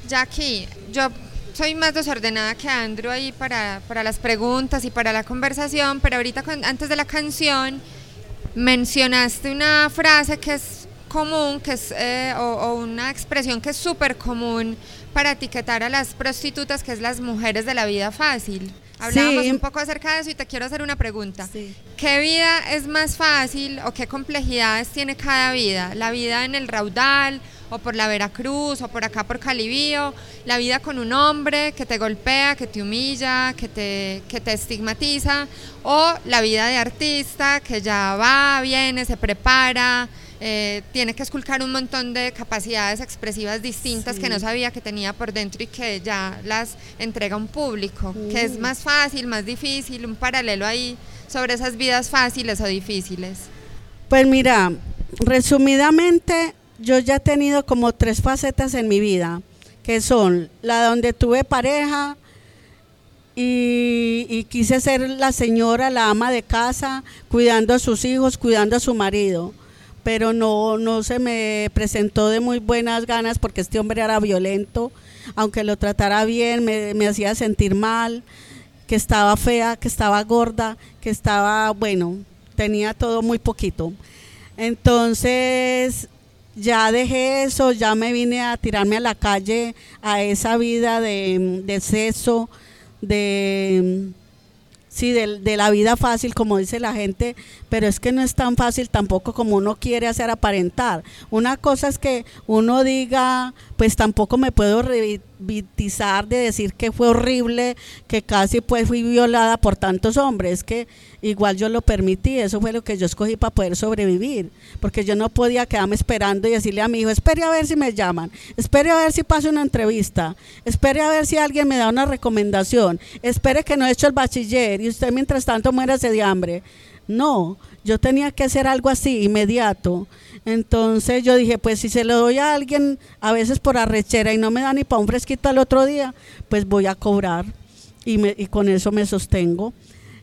Jackie, yo soy más desordenada que Andrew ahí para, para las preguntas y para la conversación, pero ahorita antes de la canción mencionaste una frase que es común, que es, eh, o, una expresión que es súper común para etiquetar a las prostitutas, que es las mujeres de la vida fácil. Hablábamos un poco acerca de eso y te quiero hacer una pregunta. ¿Qué vida es más fácil o qué complejidades tiene cada vida? ¿La vida en el raudal o por la Veracruz o por acá por Calibío, la vida con un hombre que te golpea, que te humilla, que te, que te estigmatiza, o la vida de artista que ya va, viene, se prepara, eh, tiene que esculcar un montón de capacidades expresivas distintas que no sabía que tenía por dentro y que ya las entrega a un público, que es más fácil, más difícil, un paralelo ahí sobre esas vidas fáciles o difíciles. Pues mira, resumidamente yo ya he tenido como tres facetas en mi vida, que son la donde tuve pareja y, quise ser la señora, la ama de casa, cuidando a sus hijos, cuidando a su marido, pero no, no se me presentó de muy buenas ganas porque este hombre era violento, aunque lo tratara bien, me, me hacía sentir mal, que estaba fea, que estaba gorda, que estaba, bueno, tenía todo muy poquito. Entonces ya dejé eso, ya me vine a tirarme a la calle, a esa vida de, de de, sí, de, de, la vida fácil, como dice la gente, pero es que no es tan fácil tampoco como uno quiere hacer aparentar. Una cosa es que uno diga, pues tampoco me puedo revitizar de decir que fue horrible, que casi pues fui violada por tantos hombres, que igual yo lo permití, eso fue lo que yo escogí para poder sobrevivir, porque yo no podía quedarme esperando y decirle a mi hijo, espere a ver si me llaman, espere a ver si pasa una entrevista, espere a ver si alguien me da una recomendación, espere que no he hecho el bachiller y usted mientras tanto muérase de hambre. No, yo tenía que hacer algo así, inmediato. Entonces yo dije, pues si se lo doy a alguien, a veces por arrechera y no me da ni para un fresquito al otro día, pues voy a cobrar y, me, y con eso me sostengo.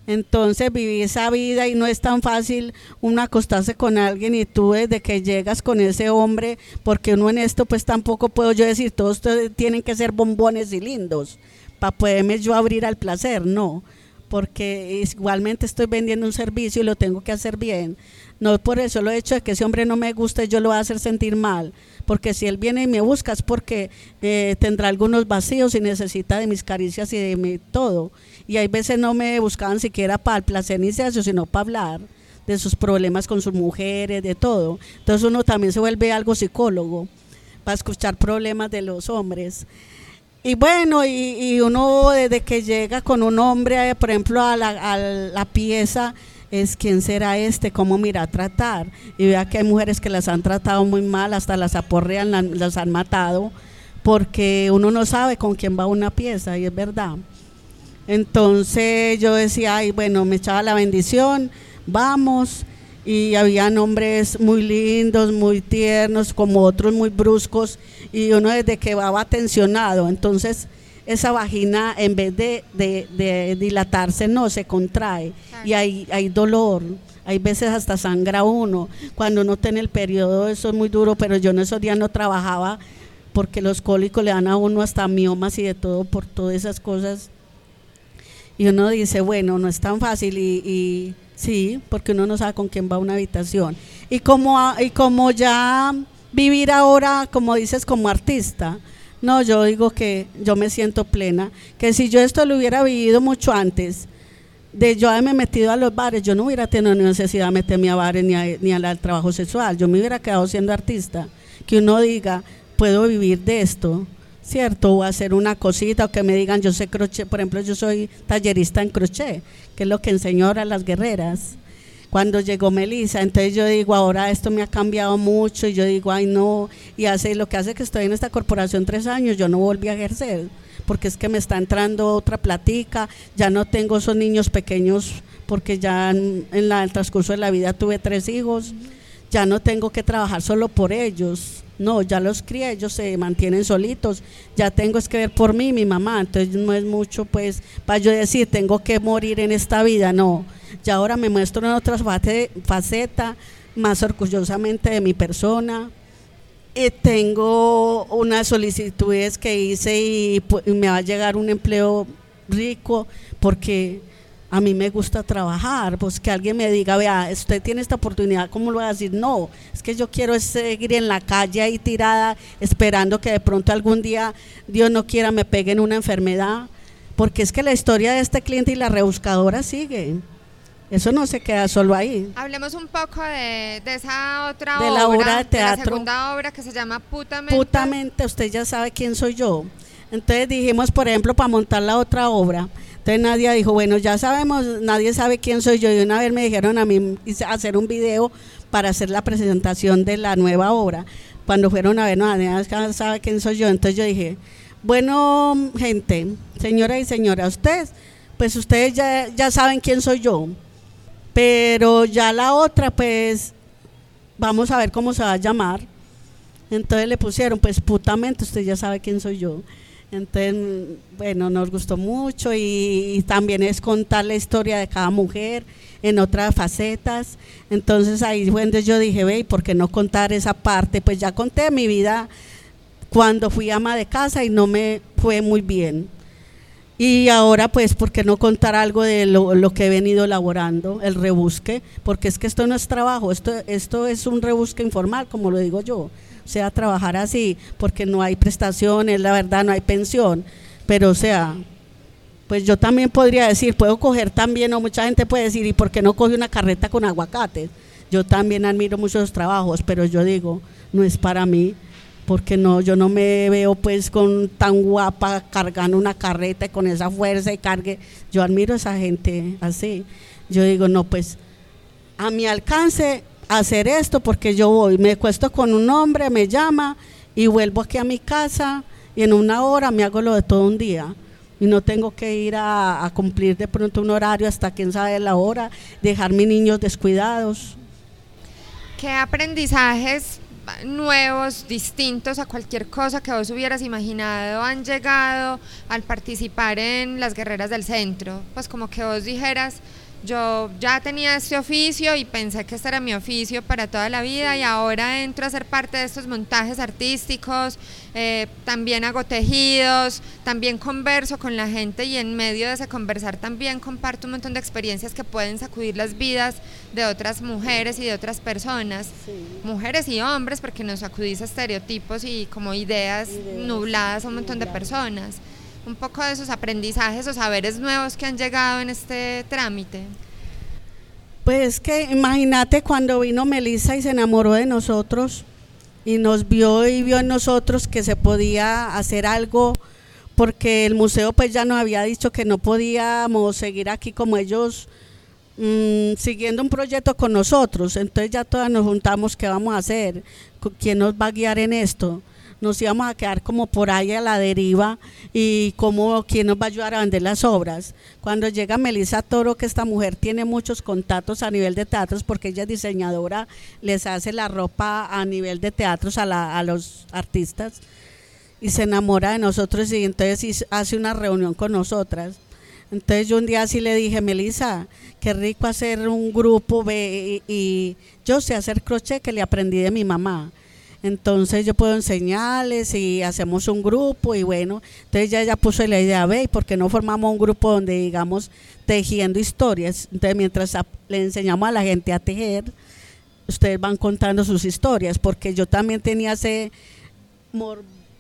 Entonces viví esa vida y no es tan fácil uno acostarse con alguien y tú desde que llegas con ese hombre, porque uno en esto pues tampoco puedo yo decir, todos tienen que ser bombones y lindos para poderme yo abrir al placer, no, porque igualmente estoy vendiendo un servicio y lo tengo que hacer bien. No por eso lo he hecho de que ese hombre no me gusta yo lo voy a hacer sentir mal, porque si él viene y me busca es porque eh, tendrá algunos vacíos y necesita de mis caricias y de mi todo y hay veces no me buscaban siquiera para el placer ni sexo, sino para hablar de sus problemas con sus mujeres, de todo. Entonces uno también se vuelve algo psicólogo para escuchar problemas de los hombres. Y bueno, y, uno desde que llega con un hombre, por ejemplo, a la, pieza, es quién será este, cómo mira a tratar. Y vea que hay mujeres que las han tratado muy mal, hasta las aporrean, las han matado, porque uno no sabe con quién va una pieza, y es verdad. Entonces yo decía, ay, bueno, me echaba la bendición, vamos. Y había hombres muy lindos, muy tiernos, como otros muy bruscos, y uno desde que va tensionado. Entonces esa vagina en vez de, de- de dilatarse, no, se contrae y hay, hay dolor. Hay veces hasta sangra uno. Cuando uno tiene el periodo, eso es muy duro, pero yo en esos días no trabajaba porque los cólicos le dan a uno hasta miomas y de todo por todas esas cosas. Y uno dice, bueno, no es tan fácil y, y sí, porque uno no sabe con quién va a una habitación. Y como, y como ya vivir ahora, como dices, como artista, no, yo digo que yo me siento plena, que si yo esto lo hubiera vivido mucho antes, de yo haberme metido a los bares, yo no hubiera tenido necesidad de meterme a bares ni, a- ni al trabajo sexual, yo me hubiera quedado siendo artista. Que uno diga, puedo vivir de esto, ¿cierto? O hacer una cosita, o que me digan, yo sé crochet, por ejemplo, yo soy tallerista en crochet, que es lo que enseñó ahora las guerreras. Cuando llegó Melissa, entonces yo digo, ahora esto me ha cambiado mucho, y yo digo, ay no, y hace lo que hace que estoy en esta corporación tres años, yo no volví a ejercer, porque es que me está entrando otra platica, ya no tengo esos niños pequeños, porque ya en, en la- el transcurso de la vida tuve tres hijos, ya no tengo que trabajar solo por ellos. No, ya los crié, ellos se mantienen solitos. Ya tengo es que ver por mí, mi mamá. Entonces no es mucho, pues, para yo decir, tengo que morir en esta vida. No, ya ahora me muestro en otra fate- faceta, más orgullosamente de mi persona. Y tengo unas solicitudes que hice y, y me va a llegar un empleo rico porque a mí me gusta trabajar, pues que alguien me diga, vea, usted tiene esta oportunidad, ¿cómo lo voy a decir? No, es que yo quiero seguir en la calle ahí tirada, esperando que de pronto algún día, Dios no quiera, me peguen una enfermedad, porque es que la historia de este cliente y la rebuscadora sigue. Eso no se queda solo ahí. Hablemos un poco de, de esa otra De obra, la obra de la teatro. segunda obra que se llama Putamente. Putamente, usted ya sabe quién soy yo. Entonces dijimos, por ejemplo, para montar la otra obra. Entonces Nadia dijo, bueno, ya sabemos, nadie sabe quién soy yo. Y una vez me dijeron a mí hacer un video para hacer la presentación de la nueva obra. Cuando fueron a ver, no, nadie sabe quién soy yo. Entonces yo dije, bueno, gente, señora y señora, ustedes, pues ustedes ya, ya saben quién soy yo. Pero ya la otra, pues, vamos a ver cómo se va a llamar. Entonces le pusieron, pues putamente, usted ya sabe quién soy yo. Entonces, bueno, nos gustó mucho y, también es contar la historia de cada mujer en otras facetas. Entonces ahí fue donde yo dije, ve, ¿y por qué no contar esa parte? Pues ya conté mi vida cuando fui ama de casa y no me fue muy bien. Y ahora, pues, ¿por qué no contar algo de lo, lo que he venido elaborando, el rebusque? Porque es que esto no es trabajo, esto, esto es un rebusque informal, como lo digo yo. Sea, trabajar así, porque no hay prestaciones, la verdad, no hay pensión. Pero, o sea, pues yo también podría decir, puedo coger también, o mucha gente puede decir, ¿y por qué no coge una carreta con aguacates? Yo también admiro muchos trabajos, pero yo digo, no es para mí, porque no, yo no me veo pues con tan guapa cargando una carreta y con esa fuerza y cargue. Yo admiro esa gente así. Yo digo, no, pues a mi alcance hacer esto porque yo voy, me cuesto con un hombre, me llama y vuelvo aquí a mi casa y en una hora me hago lo de todo un día. Y no tengo que ir a, a cumplir de pronto un horario hasta quién sabe la hora, dejar mis niños descuidados. ¿Qué aprendizajes nuevos, distintos a cualquier cosa que vos hubieras imaginado han llegado al participar en las guerreras del centro? Pues como que vos dijeras, yo ya tenía este oficio y pensé que este era mi oficio para toda la vida y ahora entro a ser parte de estos montajes artísticos, eh, también hago tejidos, también converso con la gente y en medio de ese conversar también comparto un montón de experiencias que pueden sacudir las vidas de otras mujeres y de otras personas, mujeres y hombres, porque nos sacudiza estereotipos y como ideas, nubladas a un montón de personas un poco de esos aprendizajes o saberes nuevos que han llegado en este trámite? Pues que imagínate cuando vino Melissa y se enamoró de nosotros y nos vio y vio en nosotros que se podía hacer algo porque el museo pues ya nos había dicho que no podíamos seguir aquí como ellos mmm, siguiendo un proyecto con nosotros. Entonces ya todas nos juntamos, ¿qué vamos a hacer? ¿Quién nos va a guiar en esto? Nos íbamos a quedar como por ahí a la deriva y cómo quién nos va a ayudar a vender las obras. Cuando llega Melissa Toro, que esta mujer tiene muchos contactos a nivel de teatros porque ella es diseñadora, les hace la ropa a nivel de teatros a, la, a los artistas. y se enamora de nosotros y entonces hace una reunión con nosotras. Entonces yo un día así le dije, Melissa, qué rico hacer un grupo y, y, yo sé hacer crochet que le aprendí de mi mamá. Entonces yo puedo enseñarles y hacemos un grupo y bueno, entonces ya ella puso la idea, ve, ¿y por qué no formamos un grupo donde digamos tejiendo historias? Entonces mientras le enseñamos a la gente a tejer, ustedes van contando sus historias, porque yo también tenía ese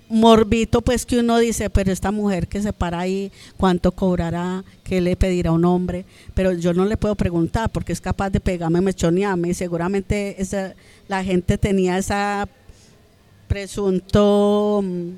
morbito, pues que uno dice, pero esta mujer que se para ahí, ¿cuánto cobrará? ¿Qué le pedirá un hombre? Pero yo no le puedo preguntar porque es capaz de pegarme, mechonearme y seguramente esa, la gente tenía esa presunto mm,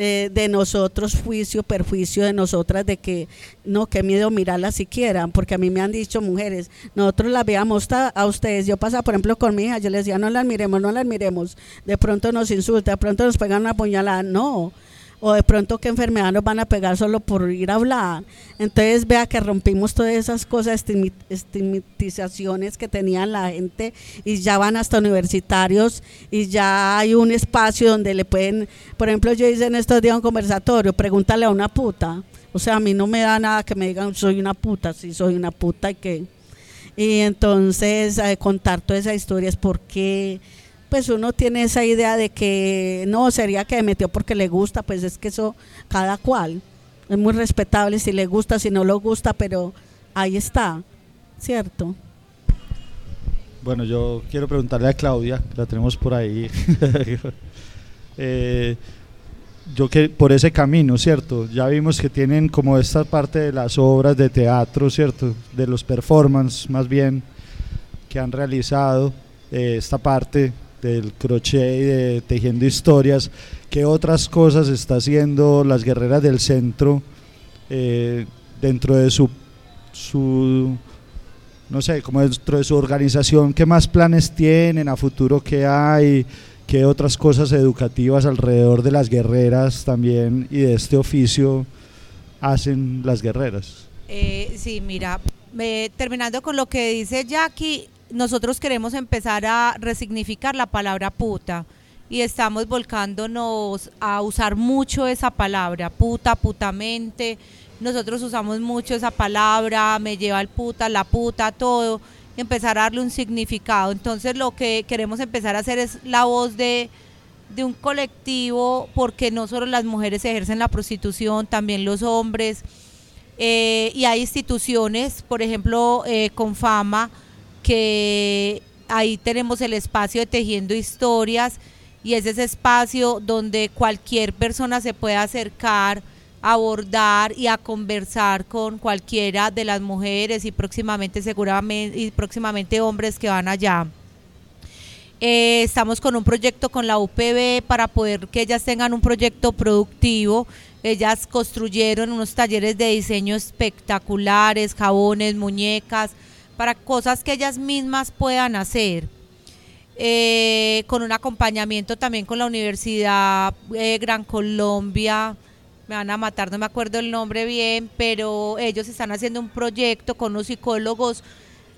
eh, de nosotros juicio, perjuicio de nosotras de que no, qué miedo mirarla siquiera, porque a mí me han dicho mujeres, nosotros las veíamos a ustedes, yo pasaba por ejemplo con mi hija, yo les decía no las miremos, no las miremos, de pronto nos insulta, de pronto nos pegan una puñalada, no, o de pronto qué enfermedad nos van a pegar solo por ir a hablar. Entonces vea que rompimos todas esas cosas, estigmatizaciones que tenía la gente y ya van hasta universitarios y ya hay un espacio donde le pueden, por ejemplo yo hice en estos días un conversatorio, pregúntale a una puta. O sea, a mí no me da nada que me digan soy una puta, si soy una puta y que... Y entonces eh, contar todas esas historias porque pues uno tiene esa idea de que no, sería que metió porque le gusta, pues es que eso cada cual es muy respetable si le gusta, si no le gusta, pero ahí está, ¿cierto? Bueno, yo quiero preguntarle a Claudia, la tenemos por ahí. [laughs] eh, yo que por ese camino, ¿cierto? Ya vimos que tienen como esta parte de las obras de teatro, ¿cierto? De los performances más bien que han realizado, eh, esta parte del crochet y de tejiendo historias, ¿qué otras cosas está haciendo las guerreras del centro eh, dentro de su, su, no sé, como dentro de su organización? ¿Qué más planes tienen a futuro? ¿Qué hay? ¿Qué otras cosas educativas alrededor de las guerreras también y de este oficio hacen las guerreras? Eh, sí, mira, terminando con lo que dice Jackie, nosotros queremos empezar a resignificar la palabra puta y estamos volcándonos a usar mucho esa palabra, puta, putamente. Nosotros usamos mucho esa palabra, me lleva el puta, la puta, todo, empezar a darle un significado. Entonces lo que queremos empezar a hacer es la voz de, un colectivo, porque no solo las mujeres ejercen la prostitución, también los hombres. Eh, y hay instituciones, por ejemplo, eh, con fama, que ahí tenemos el espacio de Tejiendo Historias y es ese espacio donde cualquier persona se puede acercar, abordar y a conversar con cualquiera de las mujeres y próximamente seguramente y próximamente hombres que van allá. Eh, estamos con un proyecto con la UPB para poder que ellas tengan un proyecto productivo. Ellas construyeron unos talleres de diseño espectaculares, jabones, muñecas, para cosas que ellas mismas puedan hacer. Eh, con un acompañamiento también con la Universidad eh, Gran Colombia, me van a matar, no me acuerdo el nombre bien, pero ellos están haciendo un proyecto con los psicólogos,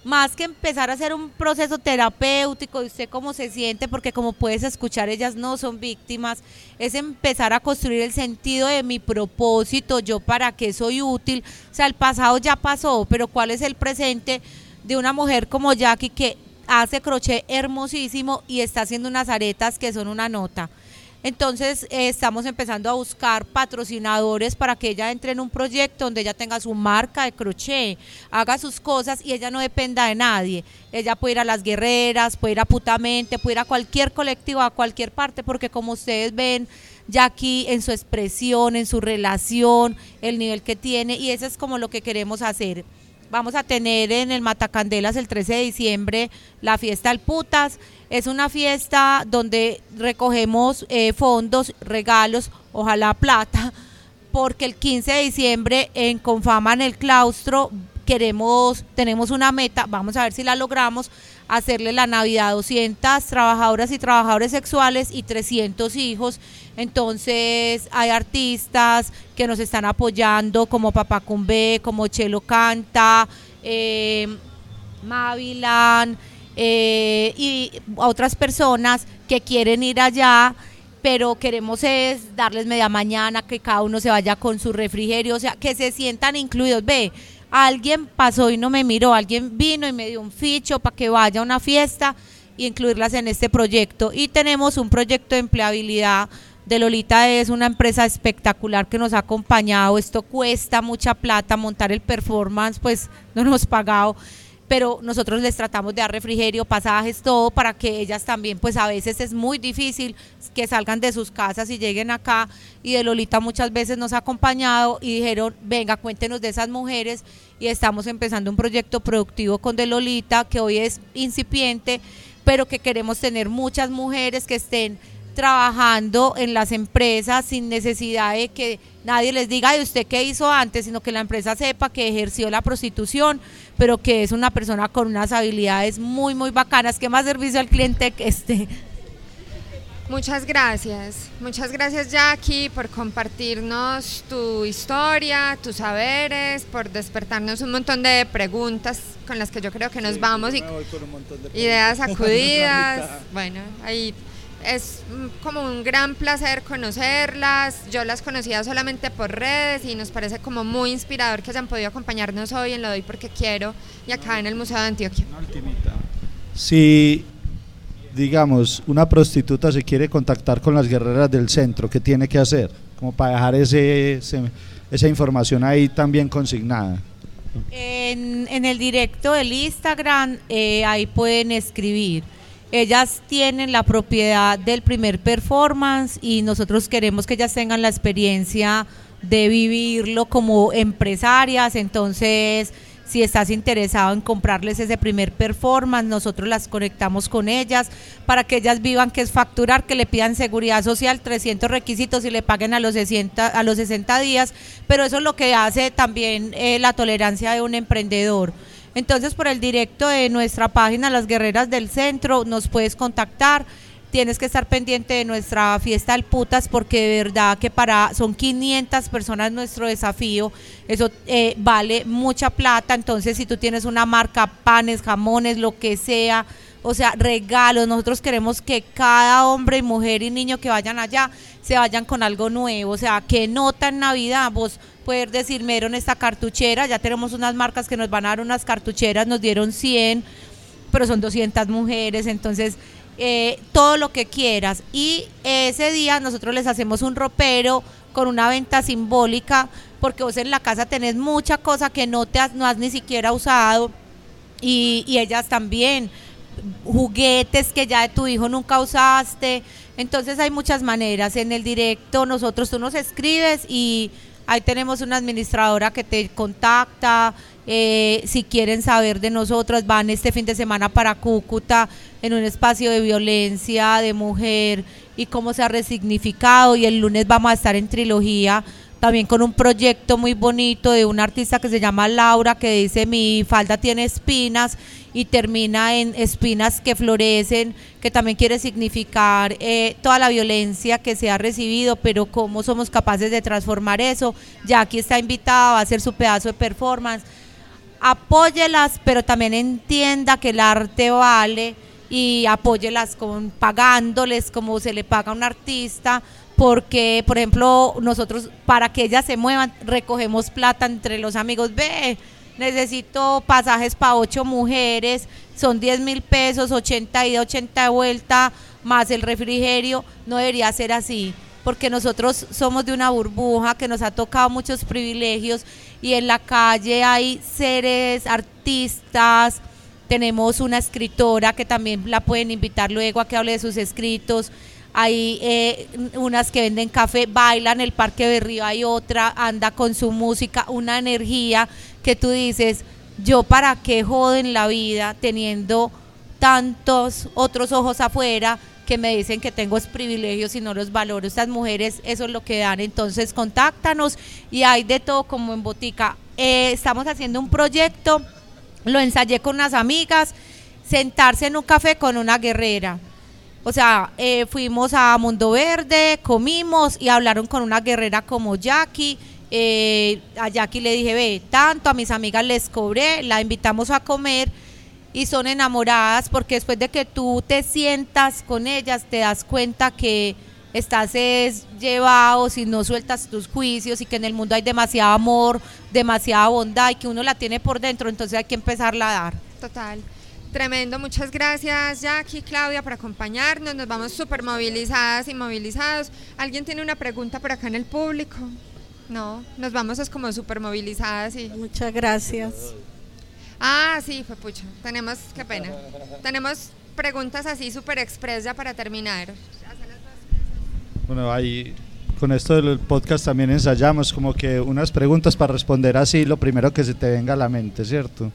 más que empezar a hacer un proceso terapéutico, de usted cómo se siente, porque como puedes escuchar, ellas no son víctimas, es empezar a construir el sentido de mi propósito, yo para qué soy útil, o sea, el pasado ya pasó, pero cuál es el presente de una mujer como Jackie que hace crochet hermosísimo y está haciendo unas aretas que son una nota. Entonces eh, estamos empezando a buscar patrocinadores para que ella entre en un proyecto donde ella tenga su marca de crochet, haga sus cosas y ella no dependa de nadie. Ella puede ir a las guerreras, puede ir a putamente, puede ir a cualquier colectivo, a cualquier parte, porque como ustedes ven, Jackie en su expresión, en su relación, el nivel que tiene y eso es como lo que queremos hacer. Vamos a tener en el Matacandelas el 13 de diciembre la fiesta del Putas. Es una fiesta donde recogemos eh, fondos, regalos, ojalá plata, [laughs] porque el 15 de diciembre en Confama en el claustro queremos, tenemos una meta, vamos a ver si la logramos, hacerle la Navidad a 200 trabajadoras y trabajadores sexuales y 300 hijos. Entonces hay artistas que nos están apoyando como Papá Cumbe, como Chelo Canta, eh, Mavilan eh, y otras personas que quieren ir allá pero queremos es darles media mañana, que cada uno se vaya con su refrigerio, o sea, que se sientan incluidos. Ve, alguien pasó y no me miró, alguien vino y me dio un ficho para que vaya a una fiesta y incluirlas en este proyecto. Y tenemos un proyecto de empleabilidad de Lolita es una empresa espectacular que nos ha acompañado. Esto cuesta mucha plata, montar el performance, pues no nos pagado pero nosotros les tratamos de dar refrigerio, pasajes, todo para que ellas también, pues a veces es muy difícil que salgan de sus casas y lleguen acá. Y de Lolita muchas veces nos ha acompañado y dijeron, venga, cuéntenos de esas mujeres. Y estamos empezando un proyecto productivo con de Lolita, que hoy es incipiente, pero que queremos tener muchas mujeres que estén trabajando en las empresas sin necesidad de que nadie les diga de usted qué hizo antes, sino que la empresa sepa que ejerció la prostitución, pero que es una persona con unas habilidades muy, muy bacanas, que más servicio al cliente que este. Muchas gracias, muchas gracias Jackie por compartirnos tu historia, tus saberes, por despertarnos un montón de preguntas con las que yo creo que nos vamos y ideas sacudidas. [laughs] bueno, ahí es como un gran placer conocerlas. Yo las conocía solamente por redes y nos parece como muy inspirador que hayan podido acompañarnos hoy en Lo Doy Porque Quiero y acá en el Museo de Antioquia. Si, digamos, una prostituta se quiere contactar con las guerreras del centro, ¿qué tiene que hacer? Como para dejar ese, esa información ahí también consignada. En, en el directo del Instagram, eh, ahí pueden escribir ellas tienen la propiedad del primer performance y nosotros queremos que ellas tengan la experiencia de vivirlo como empresarias, entonces si estás interesado en comprarles ese primer performance, nosotros las conectamos con ellas para que ellas vivan que es facturar, que le pidan seguridad social, 300 requisitos y le paguen a los 60, a los 60 días, pero eso es lo que hace también eh, la tolerancia de un emprendedor. Entonces, por el directo de nuestra página Las Guerreras del Centro, nos puedes contactar. Tienes que estar pendiente de nuestra fiesta del putas porque de verdad que para son 500 personas nuestro desafío. Eso eh, vale mucha plata. Entonces, si tú tienes una marca, panes, jamones, lo que sea, o sea, regalos. Nosotros queremos que cada hombre, mujer y niño que vayan allá se vayan con algo nuevo. O sea, que nota en Navidad vos poder decir, me esta cartuchera, ya tenemos unas marcas que nos van a dar unas cartucheras, nos dieron 100, pero son 200 mujeres, entonces eh, todo lo que quieras. Y ese día nosotros les hacemos un ropero con una venta simbólica, porque vos en la casa tenés mucha cosa que no, te has, no has ni siquiera usado y, y ellas también juguetes que ya de tu hijo nunca usaste. Entonces hay muchas maneras. En el directo nosotros tú nos escribes y ahí tenemos una administradora que te contacta. Eh, si quieren saber de nosotros, van este fin de semana para Cúcuta en un espacio de violencia de mujer y cómo se ha resignificado. Y el lunes vamos a estar en trilogía también con un proyecto muy bonito de una artista que se llama Laura que dice mi falda tiene espinas y termina en espinas que florecen, que también quiere significar eh, toda la violencia que se ha recibido, pero cómo somos capaces de transformar eso. Ya aquí está invitada, a hacer su pedazo de performance. Apóyelas, pero también entienda que el arte vale y apóyelas con pagándoles como se le paga a un artista porque, por ejemplo, nosotros para que ellas se muevan recogemos plata entre los amigos. Ve, necesito pasajes para ocho mujeres, son 10 mil pesos, 80 ida, 80 de vuelta, más el refrigerio. No debería ser así, porque nosotros somos de una burbuja que nos ha tocado muchos privilegios y en la calle hay seres, artistas. Tenemos una escritora que también la pueden invitar luego a que hable de sus escritos hay eh, unas que venden café, bailan, el Parque de Río hay otra, anda con su música, una energía que tú dices, yo para qué joden la vida teniendo tantos otros ojos afuera que me dicen que tengo privilegios y no los valoro. Estas mujeres eso es lo que dan, entonces contáctanos y hay de todo como en botica. Eh, estamos haciendo un proyecto, lo ensayé con unas amigas, sentarse en un café con una guerrera o sea, eh, fuimos a Mundo Verde, comimos y hablaron con una guerrera como Jackie. Eh, a Jackie le dije, ve, tanto a mis amigas les cobré, la invitamos a comer y son enamoradas porque después de que tú te sientas con ellas te das cuenta que estás es llevado, si no sueltas tus juicios y que en el mundo hay demasiado amor, demasiada bondad y que uno la tiene por dentro, entonces hay que empezarla a dar. Total. Tremendo, muchas gracias Jackie, Claudia por acompañarnos, nos vamos súper movilizadas y movilizados. ¿Alguien tiene una pregunta por acá en el público? No, nos vamos es como súper movilizadas y... Muchas gracias. Ah, sí, fue pucho. Tenemos, qué pena. Tenemos preguntas así súper express ya para terminar. Bueno, ahí con esto del podcast también ensayamos como que unas preguntas para responder así lo primero que se te venga a la mente, ¿cierto?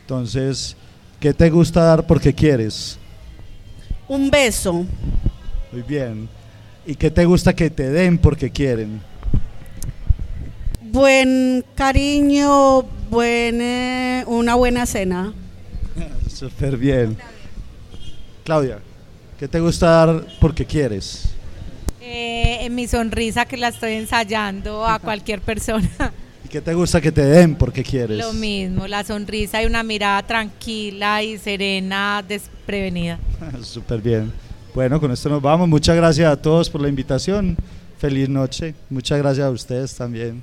Entonces, ¿qué te gusta dar porque quieres? Un beso. Muy bien. ¿Y qué te gusta que te den porque quieren? Buen cariño, buen, eh, una buena cena. [laughs] Súper bien. Claudia, ¿qué te gusta dar porque quieres? Eh, en mi sonrisa que la estoy ensayando a cualquier persona. ¿Y qué te gusta que te den porque quieres? Lo mismo, la sonrisa y una mirada tranquila y serena, desprevenida. [laughs] Súper bien. Bueno, con esto nos vamos. Muchas gracias a todos por la invitación. Feliz noche. Muchas gracias a ustedes también.